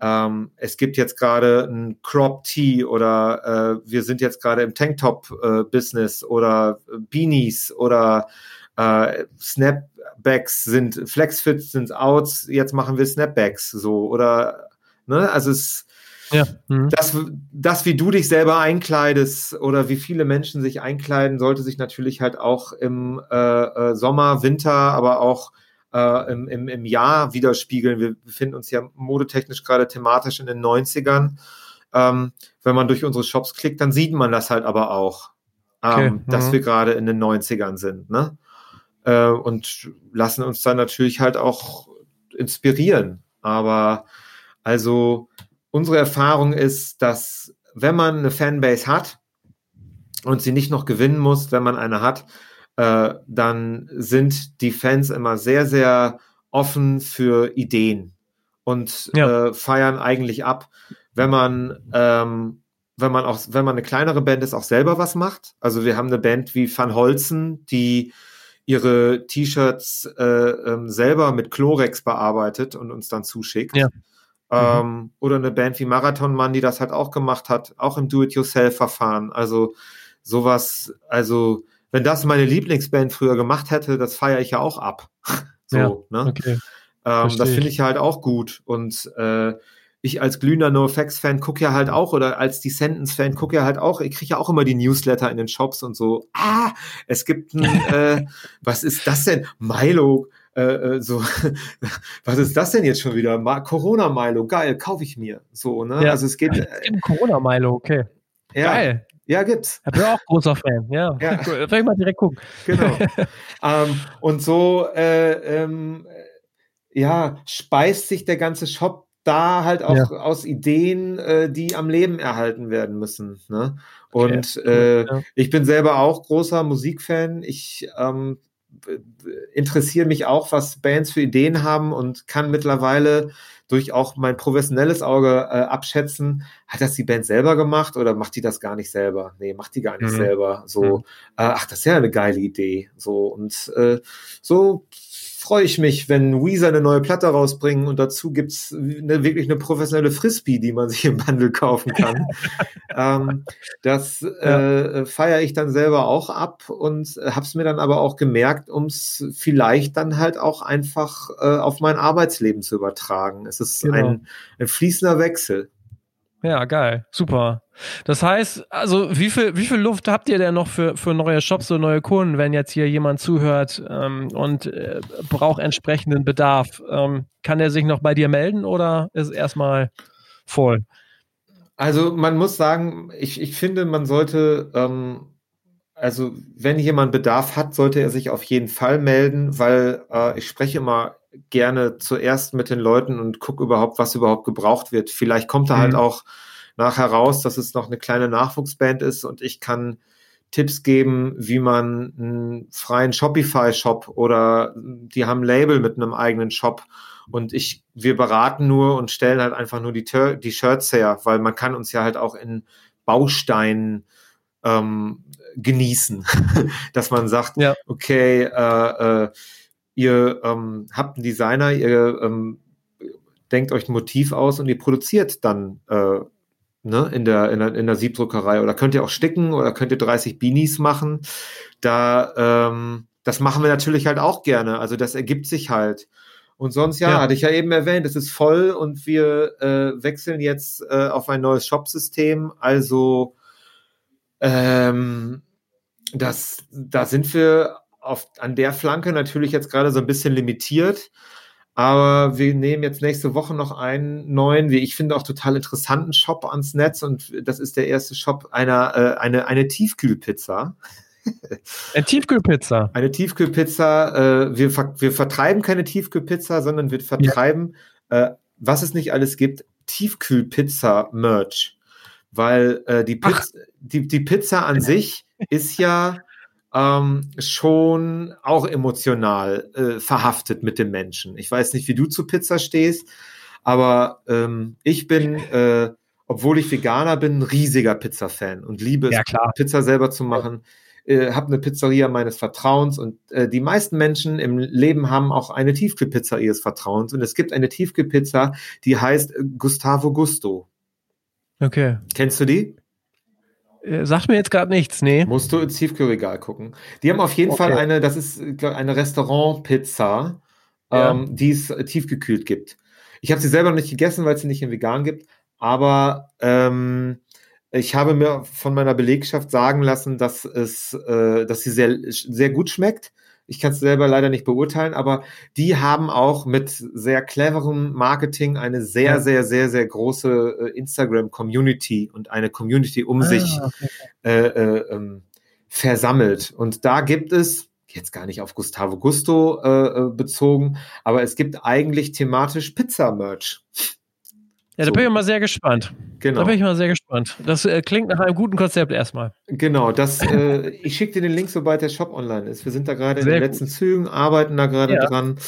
ähm, es gibt jetzt gerade ein Crop Tee oder äh, wir sind jetzt gerade im Tanktop-Business äh, oder Beanies oder äh, Snapbacks sind Flexfits sind Outs, jetzt machen wir Snapbacks so oder Ne? Also es, ja. Mhm. Das, das, wie du dich selber einkleidest oder wie viele Menschen sich einkleiden, sollte sich natürlich halt auch im äh, äh, Sommer, Winter, aber auch äh, im, im, im Jahr widerspiegeln. Wir befinden uns ja modetechnisch gerade thematisch in den 90ern. Ähm, wenn man durch unsere Shops klickt, dann sieht man das halt aber auch, ähm, okay. mhm. dass wir gerade in den 90ern sind. Ne? Äh, und lassen uns dann natürlich halt auch inspirieren. Aber also unsere Erfahrung ist, dass wenn man eine Fanbase hat und sie nicht noch gewinnen muss, wenn man eine hat, äh, dann sind die Fans immer sehr, sehr offen für Ideen und ja. äh, feiern eigentlich ab, wenn man ähm, wenn man auch, wenn man eine kleinere Band ist, auch selber was macht. Also wir haben eine Band wie Van Holzen, die ihre T-Shirts äh, ähm, selber mit Chlorex bearbeitet und uns dann zuschickt. Ja. Ähm, mhm. Oder eine Band wie Marathon Mann, die das halt auch gemacht hat, auch im Do-it-yourself-Verfahren. Also sowas, also wenn das meine Lieblingsband früher gemacht hätte, das feiere ich ja auch ab. so, ja, ne? Okay. Ähm, das finde ich halt auch gut. Und äh, ich als glühender NoFX-Fan gucke ja halt auch, oder als Descendants-Fan gucke ja halt auch, ich kriege ja auch immer die Newsletter in den Shops und so, ah, es gibt ein, äh, was ist das denn? Milo, äh, äh so, was ist das denn jetzt schon wieder? Corona-Milo, geil, kaufe ich mir. So, ne? Ja. Also es geht. Äh, Corona-Milo, okay. Ja. Geil. Ja, gibt's. Ich bin auch großer Fan, ja. ja. Vielleicht mal direkt gucken. Genau. ähm, und so, äh, ähm, ja, speist sich der ganze Shop da halt auch ja. aus Ideen, äh, die am Leben erhalten werden müssen. Ne? Und okay. äh, ja. ich bin selber auch großer Musikfan. Ich ähm, interessiere mich auch, was Bands für Ideen haben und kann mittlerweile durch auch mein professionelles Auge äh, abschätzen, hat das die Band selber gemacht oder macht die das gar nicht selber? Nee, macht die gar nicht mhm. selber. So, mhm. äh, ach, das ist ja eine geile Idee. So, und äh, so freue ich mich, wenn Weezer eine neue Platte rausbringen und dazu gibt's eine, wirklich eine professionelle Frisbee, die man sich im Bundle kaufen kann. ähm, das äh, feiere ich dann selber auch ab und habe es mir dann aber auch gemerkt, um es vielleicht dann halt auch einfach äh, auf mein Arbeitsleben zu übertragen. Es ist genau. ein, ein fließender Wechsel. Ja, geil. Super. Das heißt, also wie viel, wie viel Luft habt ihr denn noch für, für neue Shops und neue Kunden, wenn jetzt hier jemand zuhört ähm, und äh, braucht entsprechenden Bedarf? Ähm, kann er sich noch bei dir melden oder ist erstmal voll? Also man muss sagen, ich, ich finde, man sollte, ähm, also wenn jemand Bedarf hat, sollte er sich auf jeden Fall melden, weil äh, ich spreche immer gerne zuerst mit den Leuten und gucke überhaupt, was überhaupt gebraucht wird. Vielleicht kommt da halt mhm. halt auch nachher raus, dass es noch eine kleine Nachwuchsband ist und ich kann Tipps geben, wie man einen freien Shopify-Shop oder die haben ein Label mit einem eigenen Shop und ich, wir beraten nur und stellen halt einfach nur die, die Shirts her, weil man kann uns ja halt auch in Bausteinen ähm, genießen, dass man sagt, ja. okay, äh, äh, ihr ähm, habt einen Designer, ihr ähm, denkt euch ein Motiv aus und ihr produziert dann äh, ne, in, der, in, der, in der Siebdruckerei. Oder könnt ihr auch sticken oder könnt ihr 30 Beanies machen. Da, ähm, das machen wir natürlich halt auch gerne. Also das ergibt sich halt. Und sonst, ja, ja. hatte ich ja eben erwähnt, es ist voll und wir äh, wechseln jetzt äh, auf ein neues Shop-System. Also ähm, das, da sind wir auf, an der Flanke natürlich jetzt gerade so ein bisschen limitiert. Aber wir nehmen jetzt nächste Woche noch einen neuen, wie ich finde, auch total interessanten Shop ans Netz. Und das ist der erste Shop einer, äh, eine, eine Tiefkühlpizza. Eine Tiefkühlpizza. Eine Tiefkühlpizza. Äh, wir, ver wir vertreiben keine Tiefkühlpizza, sondern wir vertreiben, ja. äh, was es nicht alles gibt, Tiefkühlpizza-Merch. Weil äh, die, Piz die, die Pizza an sich ist ja ähm, schon auch emotional äh, verhaftet mit dem Menschen. Ich weiß nicht, wie du zu Pizza stehst, aber ähm, ich bin, äh, obwohl ich Veganer bin, ein riesiger Pizza-Fan und liebe ja, es, Pizza selber zu machen. Äh, habe eine Pizzeria meines Vertrauens und äh, die meisten Menschen im Leben haben auch eine Tiefkühlpizza ihres Vertrauens und es gibt eine Tiefkühlpizza, die heißt Gustavo Gusto. Okay. Kennst du die? Äh, sagt mir jetzt gerade nichts, nee. Musst du ins Tiefkühlregal gucken. Die haben auf jeden okay. Fall eine, das ist eine Restaurant-Pizza, ja. ähm, die es tiefgekühlt gibt. Ich habe sie selber noch nicht gegessen, weil es sie nicht in vegan gibt. aber ähm, ich habe mir von meiner Belegschaft sagen lassen, dass es, äh, dass sie sehr, sehr gut schmeckt. Ich kann es selber leider nicht beurteilen, aber die haben auch mit sehr cleverem Marketing eine sehr, sehr, sehr, sehr große äh, Instagram-Community und eine Community um ah, sich okay. äh, äh, ähm, versammelt. Und da gibt es jetzt gar nicht auf Gustavo Gusto äh, äh bezogen, aber es gibt eigentlich thematisch Pizza-Merch. Ja, da so. bin ich mal sehr gespannt. Genau. Da bin ich mal sehr gespannt. Das äh, klingt nach einem guten Konzept erstmal. Genau, das, äh, ich schicke dir den Link, sobald der Shop online ist. Wir sind da gerade in den gut. letzten Zügen, arbeiten da gerade ja. dran.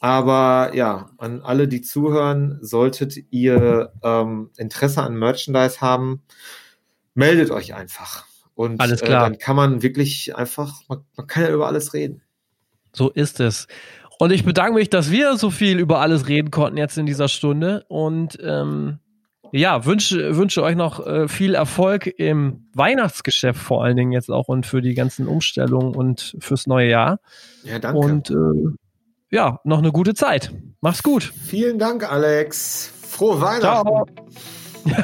Aber ja, an alle, die zuhören, solltet ihr ähm, Interesse an Merchandise haben, meldet euch einfach. Und alles klar. Äh, dann kann man wirklich einfach, man, man kann ja über alles reden. So ist es. Und ich bedanke mich, dass wir so viel über alles reden konnten jetzt in dieser Stunde. Und ähm, ja, wünsche, wünsche euch noch äh, viel Erfolg im Weihnachtsgeschäft vor allen Dingen jetzt auch und für die ganzen Umstellungen und fürs neue Jahr. Ja, danke. Und äh, ja, noch eine gute Zeit. Mach's gut. Vielen Dank, Alex. Frohe Weihnachten. Ciao.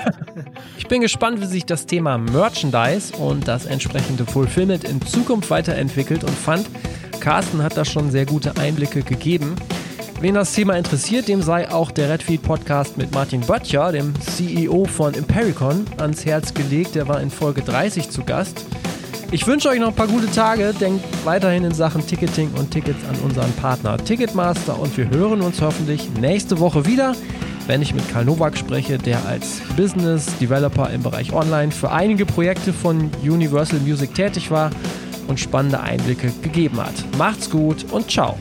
ich bin gespannt, wie sich das Thema Merchandise und das entsprechende Fulfillment in Zukunft weiterentwickelt und fand, Carsten hat da schon sehr gute Einblicke gegeben. Wen das Thema interessiert, dem sei auch der Redfeed Podcast mit Martin Böttcher, dem CEO von Impericon, ans Herz gelegt. Der war in Folge 30 zu Gast. Ich wünsche euch noch ein paar gute Tage. Denkt weiterhin in Sachen Ticketing und Tickets an unseren Partner Ticketmaster und wir hören uns hoffentlich nächste Woche wieder wenn ich mit Karl Nowak spreche, der als Business Developer im Bereich Online für einige Projekte von Universal Music tätig war und spannende Einblicke gegeben hat. Macht's gut und ciao.